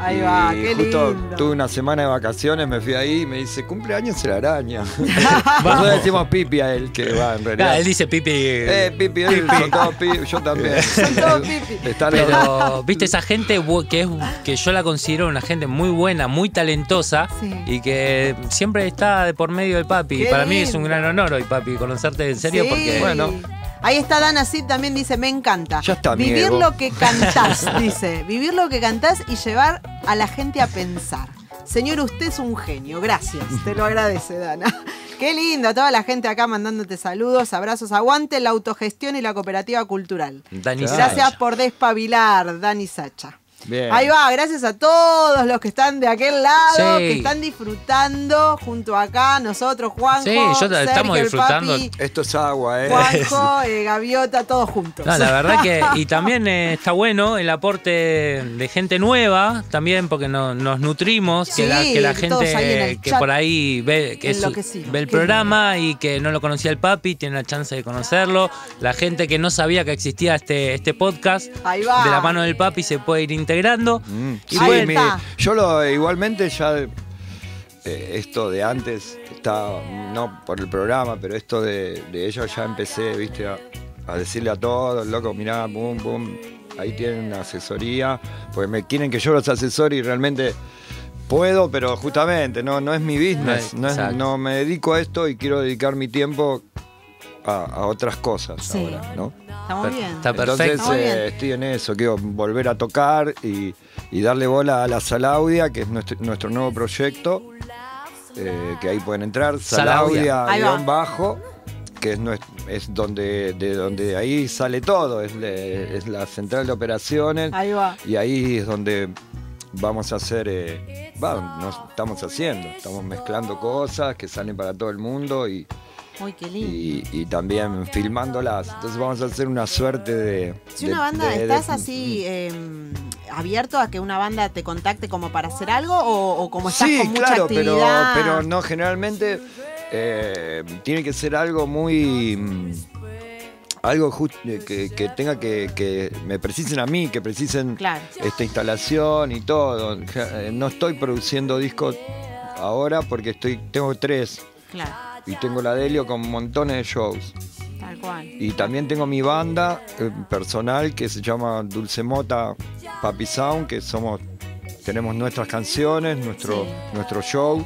Ahí va, y qué justo lindo. tuve una semana de vacaciones, me fui ahí y me dice, cumpleaños la araña. Nosotros decimos pipi a él, que va, en realidad. Ah, él dice pipi. Eh, pipi, él, son todos pipi, yo también. Son todos pipi. Están los- Pero, viste, esa gente que es que yo la considero una gente muy buena, muy talentosa Sí. y que siempre está de por medio del papi. Qué Para mí es un gran honor hoy, papi, conocerte en serio Sí. porque. Bueno. Ahí está Dana Cid también dice, me encanta. Ya está, Vivir lo que cantás, dice. Vivir lo que cantás y llevar a la gente a pensar. Señor, usted es un genio. Gracias. Te lo agradece, Dana. Qué lindo. Toda la gente acá mandándote saludos, abrazos. Aguante la autogestión y la cooperativa cultural. Dani Gracias Sacha. por despabilar, Dani Sacha. Bien. Ahí va, gracias a todos los que están de aquel lado, Sí. que están disfrutando junto acá, nosotros, Juanjo, Sí, yo- Sergio, estamos el disfrutando. papi, Esto es agua, ¿eh? Juanjo, eh, Gaviota, todos juntos. No, la verdad que. Y también eh, está bueno el aporte de gente nueva, también porque no- nos nutrimos, que, la, Sí, que la ahí en gente que chat por ahí ve, que es- ve el programa y que no lo conocía el papi, tiene la chance de conocerlo. La gente que no sabía que existía este, este podcast, Ahí va. de la mano del papi se puede ir integrando. Mm, Y sí, Ahí mi- está. yo lo igualmente ya eh, esto de antes está no por el programa, pero esto de, de ellos ya empecé, viste, a, a decirle a todos, loco, mirá, boom, boom, ahí tienen una asesoría, porque me quieren que yo los asesore y realmente puedo, pero justamente no, no es mi business, es- no me dedico a esto y quiero dedicar mi tiempo a, a otras cosas Sí. ahora, ¿no? Está muy bien. Está Entonces perfecto. Muy bien. eh, estoy en eso, quiero volver a tocar y, y darle bola a la Salaudia, que es nuestro, nuestro nuevo proyecto, eh, que ahí pueden entrar, Salaudia. Guión bajo, que es, es donde de donde ahí sale todo, es, le- es la central de operaciones Ahí va. y ahí es donde vamos a hacer, eh, va, nos estamos haciendo, estamos mezclando cosas que salen para todo el mundo y, Uy, qué lindo. y, y también filmándolas. Entonces vamos a hacer una suerte de... Si de- una banda, de- de- ¿estás así eh, abierto a que una banda te contacte como para hacer algo o, o como estás Sí, con mucha claro, pero, actividad? pero no, generalmente eh, tiene que ser algo muy... mm, Algo just- eh, que, que tenga que, que me precisen a mí, que precisen Claro. esta instalación y todo. Eh, No estoy produciendo discos ahora porque estoy tengo tres Claro, y tengo la Delio con montones de shows. tal cual. Y también tengo mi banda eh, personal que se llama Dulce Mota Papi Sound, que somos, tenemos nuestras canciones, nuestro, Sí. nuestro show.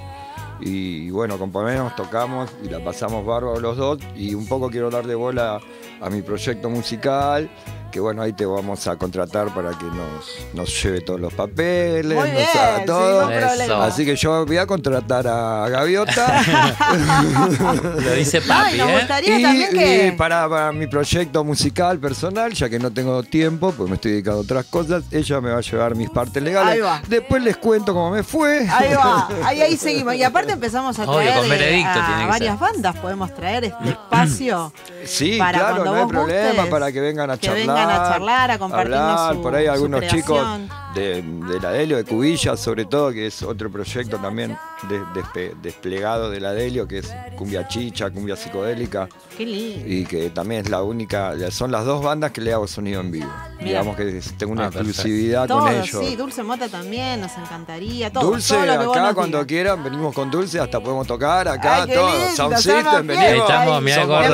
Y bueno, componemos, tocamos y la pasamos bárbaro los dos. Y un poco quiero dar de bola a mi proyecto musical, que bueno, ahí te vamos a contratar para que nos, nos lleve todos los papeles, Muy nos bien, haga todo. Así que yo voy a contratar a Gaviota. Lo dice Ay, papi, nos ¿eh? gustaría Y, también que... y para, para mi proyecto musical personal, ya que no tengo tiempo, pues me estoy dedicando a otras cosas, ella me va a llevar mis partes legales. Ahí va. Después les cuento cómo me fue. Ahí va, ahí, ahí seguimos. Y aparte empezamos a Obvio, traer con eh, a tiene que varias ser. bandas, podemos traer este espacio. Sí, para claro, cuando no hay problema gustes, para que vengan a que charlar. vengan a charlar, a compartirnos hablar. su- Por ahí su algunos chicos de, de la Delio, de Cubillas, sobre todo, que es otro proyecto también de- desplegado de la Delio, que es Cumbia Chicha, Cumbia Psicodélica. Qué lindo. y que también es la única, son las dos bandas que le hago sonido en vivo. Mira. Digamos que tengo una Ah, exclusividad Todo, con ellos. sí, Dulce Mota también, nos encantaría. Todo, Dulce, todo lo que vos acá cuando digas. quieran, venimos con Dulce, hasta podemos tocar acá, Ay, todo. lindo, Sound System, venimos. Ahí estamos, mirá, gorda.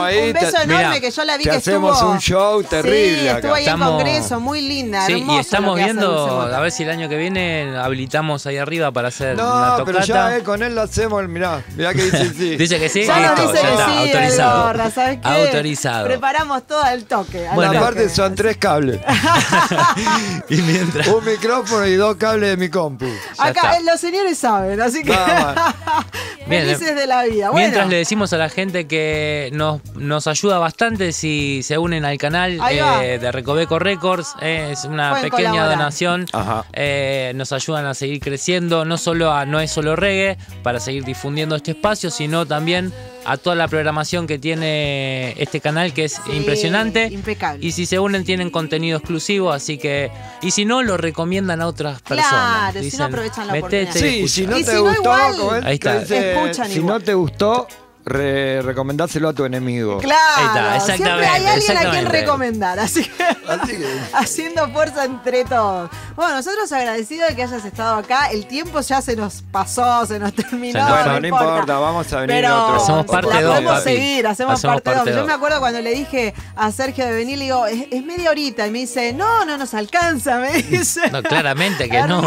Un, ahí, beso enorme Mirá, que yo la vi te que hacemos estuvo. un show terrible Sí, acá. estuvo ahí en Estamos- Congreso, muy linda, Sí, hermoso y estamos viendo a ver si el año que viene habilitamos ahí arriba para hacer una No, tocata. pero ya eh, con él lo hacemos, mirá, mirá que dice sí. Dice que sí, Ya nos listo, dice ya que está, sí, autorizado. el gorra, ¿sabes qué? Autorizado. Preparamos todo al toque. al Bueno, toque. Aparte son tres cables, y mientras. un micrófono y dos cables de mi compu. Ya Acá está. eh, los señores saben, así que Nada más. Bien, felices de la vida. Bueno, Mientras le decimos a la gente que nos, nos ayuda bastante si se unen al canal eh, de Recoveco Records, eh, es una Pueden pequeña colaborar. donación. Ajá. Eh, nos ayudan a seguir creciendo, no solo a No es solo reggae, para seguir difundiendo este espacio, sino también a toda la programación que tiene este canal, que es Sí, impresionante. impecable. Y si se unen tienen contenido exclusivo, así que... Y si no, lo recomiendan a otras personas. Claro, si no Dicen, aprovechan la "Metete oportunidad". Sí, escucha". si no te si no, gustó, si igual. no te gustó, re- recomendáselo a tu enemigo. Claro, Ahí está, siempre hay alguien a quien recomendar, así que Así que- haciendo fuerza entre todos. Bueno, nosotros agradecidos de que hayas estado acá. El tiempo ya se nos pasó, se nos terminó. Se nos Bueno, no importa, vamos a venir Pero otro. Hacemos parte la dos, podemos papi. seguir, hacemos, Hacemos parte, dos. Yo me acuerdo cuando le dije a Sergio de venir, le digo, es, es media horita. Y me dice, no, no nos alcanza, me dice. No, claramente que no.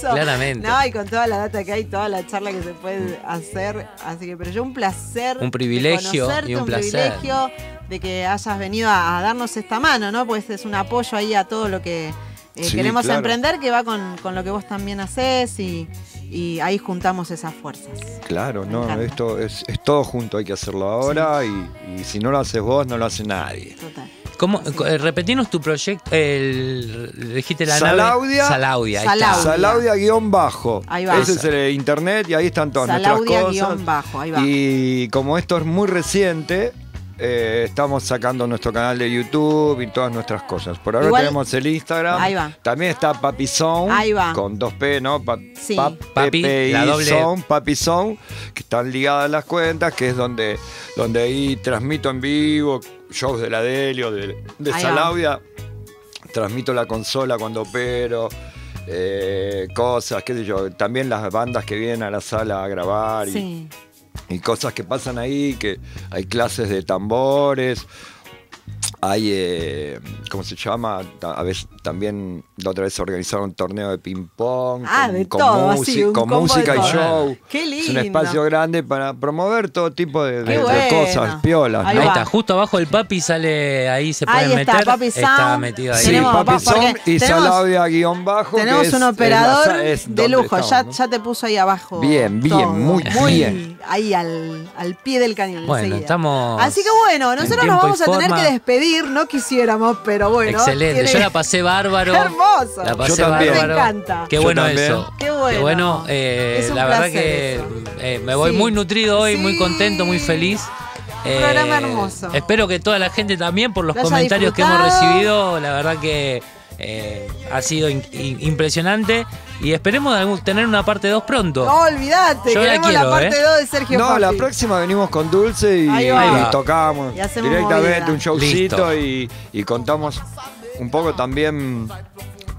Claramente. No, y con toda la data que hay, toda la charla que se puede hacer. Así que, pero yo un placer. Un privilegio de y un placer. privilegio de que hayas venido a, a darnos esta mano, ¿no? Pues es un apoyo ahí a todo lo que eh, Sí, queremos claro. emprender, que va con, con lo que vos también haces y, y ahí juntamos esas fuerzas. Claro, Me no, encanta. esto es, es todo junto, hay que hacerlo ahora y, y si no lo haces vos, no lo hace nadie. Total. ¿Cómo, eh, repetinos tu proyecto, el, dijiste la Salaudia. nave. Salaudia. ahí está. Salaudia. Salaudia guion bajo. Ahí va. Ese es el internet y ahí están todas nuestras Salaudia cosas. guion bajo, ahí va. Y como esto es muy reciente, eh, estamos sacando nuestro canal de YouTube y todas nuestras cosas. Por ahora Igual- tenemos el Instagram. Ahí va. También está Papi Sound. Ahí va. Con dos P, ¿no? Pa- Sí. Pap- Papi, PPI la doble- Sound, Papi Sound, que están ligadas las cuentas, que es donde, donde ahí transmito en vivo shows de la Delio, de, de. Transmito la consola cuando opero. eh, cosas, qué sé yo, también las bandas que vienen a la sala a grabar y, Sí. y cosas que pasan ahí, que hay clases de tambores, hay, eh, ¿cómo se llama? A veces también la otra vez organizaron un torneo de ping-pong, Ah, con, de con todo, un con música y show. Qué Es un lindo. espacio grande para promover todo tipo de, cosas, piolas. Ahí ¿no? Ahí va. está, justo abajo el papi sale ahí, se Ahí pueden está, meter. Papi Está Sound. metido ahí. Sí, Tenemos- Papi Sound y Salaudia guion bajo. que Tenemos es- un es la operador es de lujo, estamos, ya, ¿no? ya te puso ahí abajo. Bien, bien, todo. muy bien. Ahí al, al pie del cañón. Bueno, enseguida. estamos Así que bueno, en nosotros nos vamos a tener que despedir. Ir, no quisiéramos, pero bueno. Excelente, tiene- yo la pasé bárbaro. Qué hermoso. La pasé Yo también. bárbaro. Me encanta. Qué Yo bueno también. eso. Qué bueno. eh, Es un la verdad que eh, me voy Sí. muy nutrido hoy, muy contento, muy feliz. Eh, programa hermoso. Espero que toda la gente también, por los Lo comentarios que hemos recibido, la verdad que eh, ha sido in- in- impresionante. Y esperemos tener una parte 2 pronto. No, olvídate, Yo la queremos la, quiero, parte ¿eh? 2 de Sergio No, Papi. la próxima venimos con Dulce y, tocamos Y directamente movida. un showcito y, y contamos un poco también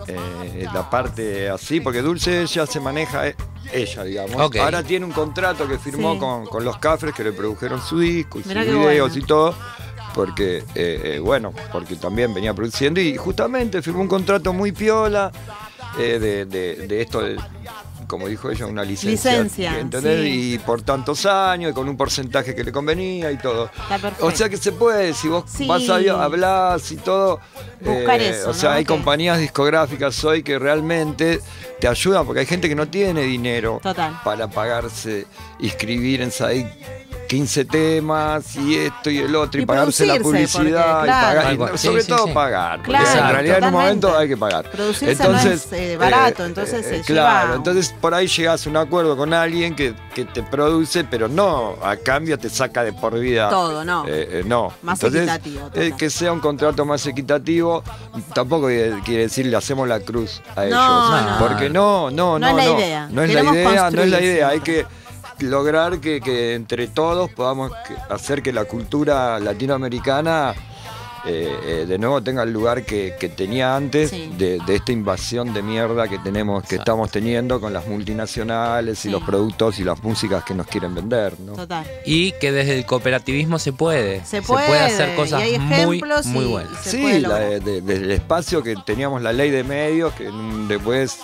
eh, la parte así, porque Dulce ya se maneja eh, ella, digamos. Ahora tiene un contrato que firmó Sí. con, con los Cafres que le produjeron su disco y sus Mirá qué videos bueno. y todo. Porque, eh, eh, bueno, porque también venía produciendo y justamente firmó un contrato muy piola eh, de, de- de esto, de, como dijo ella, una licencia. Licencia, ¿entendés? sí. Y por tantos años y con un porcentaje que le convenía y todo. Está. O sea que se puede, si vos Sí. vas a hablar y todo. eh, Buscar eso, O sea, ¿no? hay compañías discográficas hoy que realmente te ayudan porque hay gente que no tiene dinero Total. para pagarse, inscribir en SAIC 15 temas y esto y el otro y, Y pagarse la porque, publicidad y pagar, y Sí, sobre sí, todo sí. pagar. porque Claro, en realidad en un momento hay que pagar. Producirse no es, eh, barato, entonces se Claro, lleva- entonces por ahí llegas a un acuerdo con alguien que, que te produce, pero no a cambio te saca de por vida. Todo, no. Eh, eh, no. Más Entonces, equitativo, eh, que sea un contrato más equitativo, tampoco quiere decir le hacemos la cruz a No, ellos. no. Porque no, no, No no. es la no. idea. No es la idea, no es la idea. Hay que lograr que, que entre todos podamos hacer que la cultura latinoamericana eh, eh, de nuevo tenga el lugar que, que tenía antes Sí. de, de esta invasión de mierda que tenemos, que Exacto. estamos teniendo con las multinacionales Sí. y los productos y las músicas que nos quieren vender, ¿no? Total. Y que desde el cooperativismo se puede. Se puede, hacer cosas y hay muy, ejemplos muy buenas. Sí, puede la lograr. de- de- del espacio que teníamos la ley de medios, que después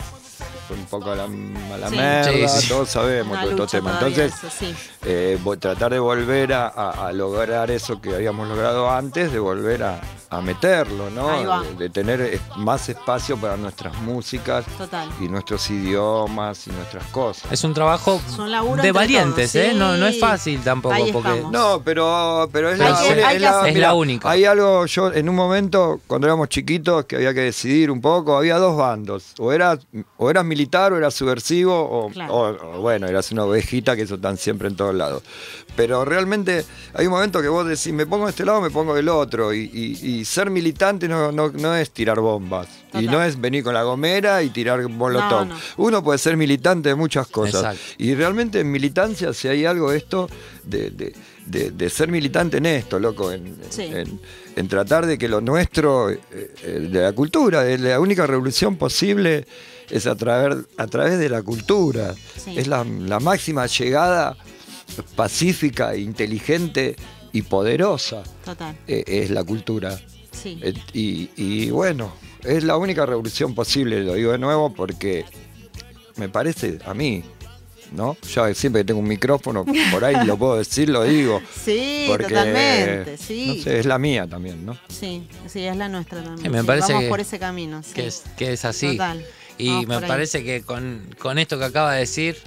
un poco a la, a la Sí. merda, Sí, sí. todos sabemos Una todos estos lucha temas. Entonces, eso, sí. eh, tratar de volver a, a- a lograr eso que habíamos logrado antes, de volver a, a meterlo, ¿no? De, de tener más espacio para nuestras músicas Total. y nuestros idiomas y nuestras cosas. Es un trabajo de valientes, todos, ¿eh? No, no es fácil tampoco. Ahí porque estamos. No, pero, pero es, Pero la, sí. es la- Hay es que la- hacer. Es mira, la única. Hay algo, yo en un momento, cuando éramos chiquitos, que había que decidir un poco, había dos bandos. O eras, o eras militar o eras subversivo, o, Claro. o- o, bueno, eras una ovejita, que eso están siempre en todos lados. Pero realmente hay un momento que vos decís, me pongo de este lado, me pongo del otro. Y, y- y ser militante no, no, no es tirar bombas. Y Total. no es venir con la gomera y tirar molotov. No, no. Uno puede ser militante de muchas cosas. Exacto. Y realmente en militancia, si hay algo de esto, de, de- de- de ser militante en esto, loco, en, Sí. en- en tratar de que lo nuestro, eh, eh, de la cultura, de la única revolución posible es a través, a través de la cultura. Sí. Es la, la máxima llegada pacífica, inteligente y poderosa, Total. eh, es la cultura. Sí. Eh, y, y bueno, es la única revolución posible, lo digo de nuevo, porque me parece a mí, ¿no? Yo siempre que tengo un micrófono, por ahí lo puedo decir, lo digo. Sí, porque, totalmente, sí. No sé, es la mía también, ¿no? Sí, sí, es la nuestra también. Sí, me sí, parece Vamos que- por ese camino. sí. que es, que es así. Total. Y Vamos me parece que con, con esto que acaba de decir,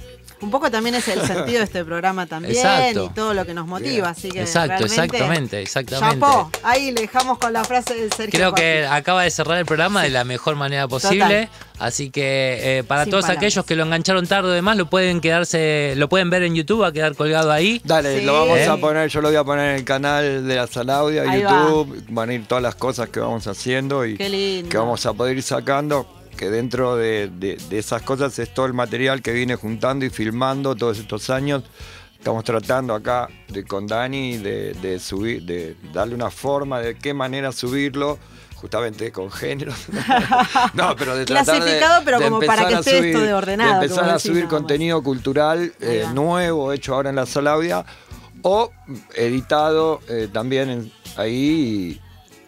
Un poco también es el sentido de este programa también Exacto. y todo lo que nos motiva, así que Exacto, exactamente, exactamente. Chapó, ahí le dejamos con la frase del Sergio creo que acaba de cerrar el programa de la mejor manera posible. Así que eh, para Sin todos palabras. aquellos que lo engancharon tarde o demás, lo pueden quedarse, lo pueden ver en YouTube, va a quedar colgado ahí. Dale, Sí. lo vamos ¿Eh? a poner, yo lo voy a poner en el canal de la Salaudia, Ahí YouTube, van a ir todas las cosas que vamos haciendo y Qué lindo. que vamos a poder ir sacando, que dentro de, de- de esas cosas es todo el material que viene juntando y filmando todos estos años. Estamos tratando acá de con Dani de, de subir, de darle una forma de qué manera subirlo, justamente con género. no, pero de tratar de- Clasificado, pero de como para que esté esto subir- de ordenado, De empezar a decís, subir contenido cultural eh, nuevo, hecho ahora en la Salaudia, o editado eh, también en- ahí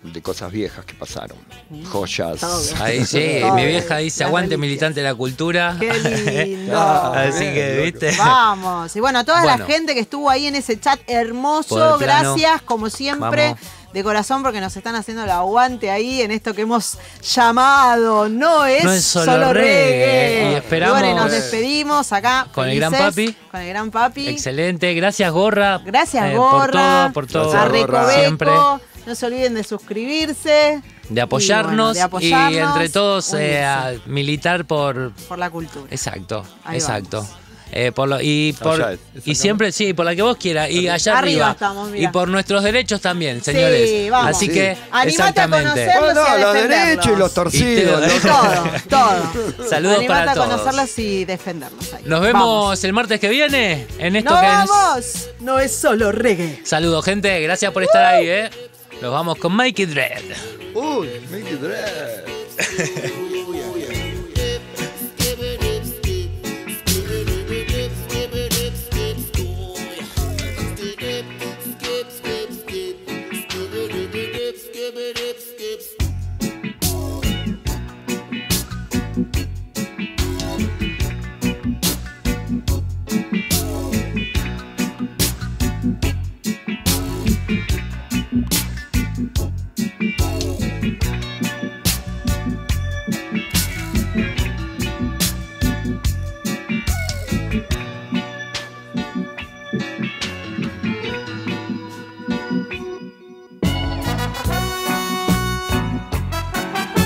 de cosas viejas que pasaron. Joyas. Ahí sí, Todo. mi vieja dice Las aguante militante de la cultura. Qué lindo. Así que, viste. Vamos. Y bueno, a toda Bueno. la gente que estuvo ahí en ese chat hermoso, Poder plano. gracias, como siempre. Vamos. De corazón, porque nos están haciendo el aguante ahí en esto que hemos llamado No es, No es solo reggae. Y esperamos- bueno, y nos despedimos acá. Con el gran papi. Con el gran papi. Excelente, gracias Gorra. Gracias, eh, Gorra. Por todo, por todo. a Gracias, Gorra. Siempre. No se olviden de suscribirse. De apoyarnos, Y, bueno, de apoyarnos, y entre todos eh, a militar por... por la cultura. Exacto, Ahí exacto. vamos. Eh, por lo- y por Allá, y exactamente. siempre sí por la que vos quieras y allá Arriba arriba, estamos, y por nuestros derechos también señores Sí, vamos. así Sí. que Animate a exactamente conocerlos No, y a no, los derechos y los torcidos. Y te- Todo, todo. Saludos Animate para a todos. conocerlos y defenderlos. ahí. nos vemos Vamos. el martes que viene en esto ¡Nos que es vamos! No es solo reggae. saludos gente gracias por estar ahí eh nos vamos con Mikey Dread Uy, Mickey Dredd.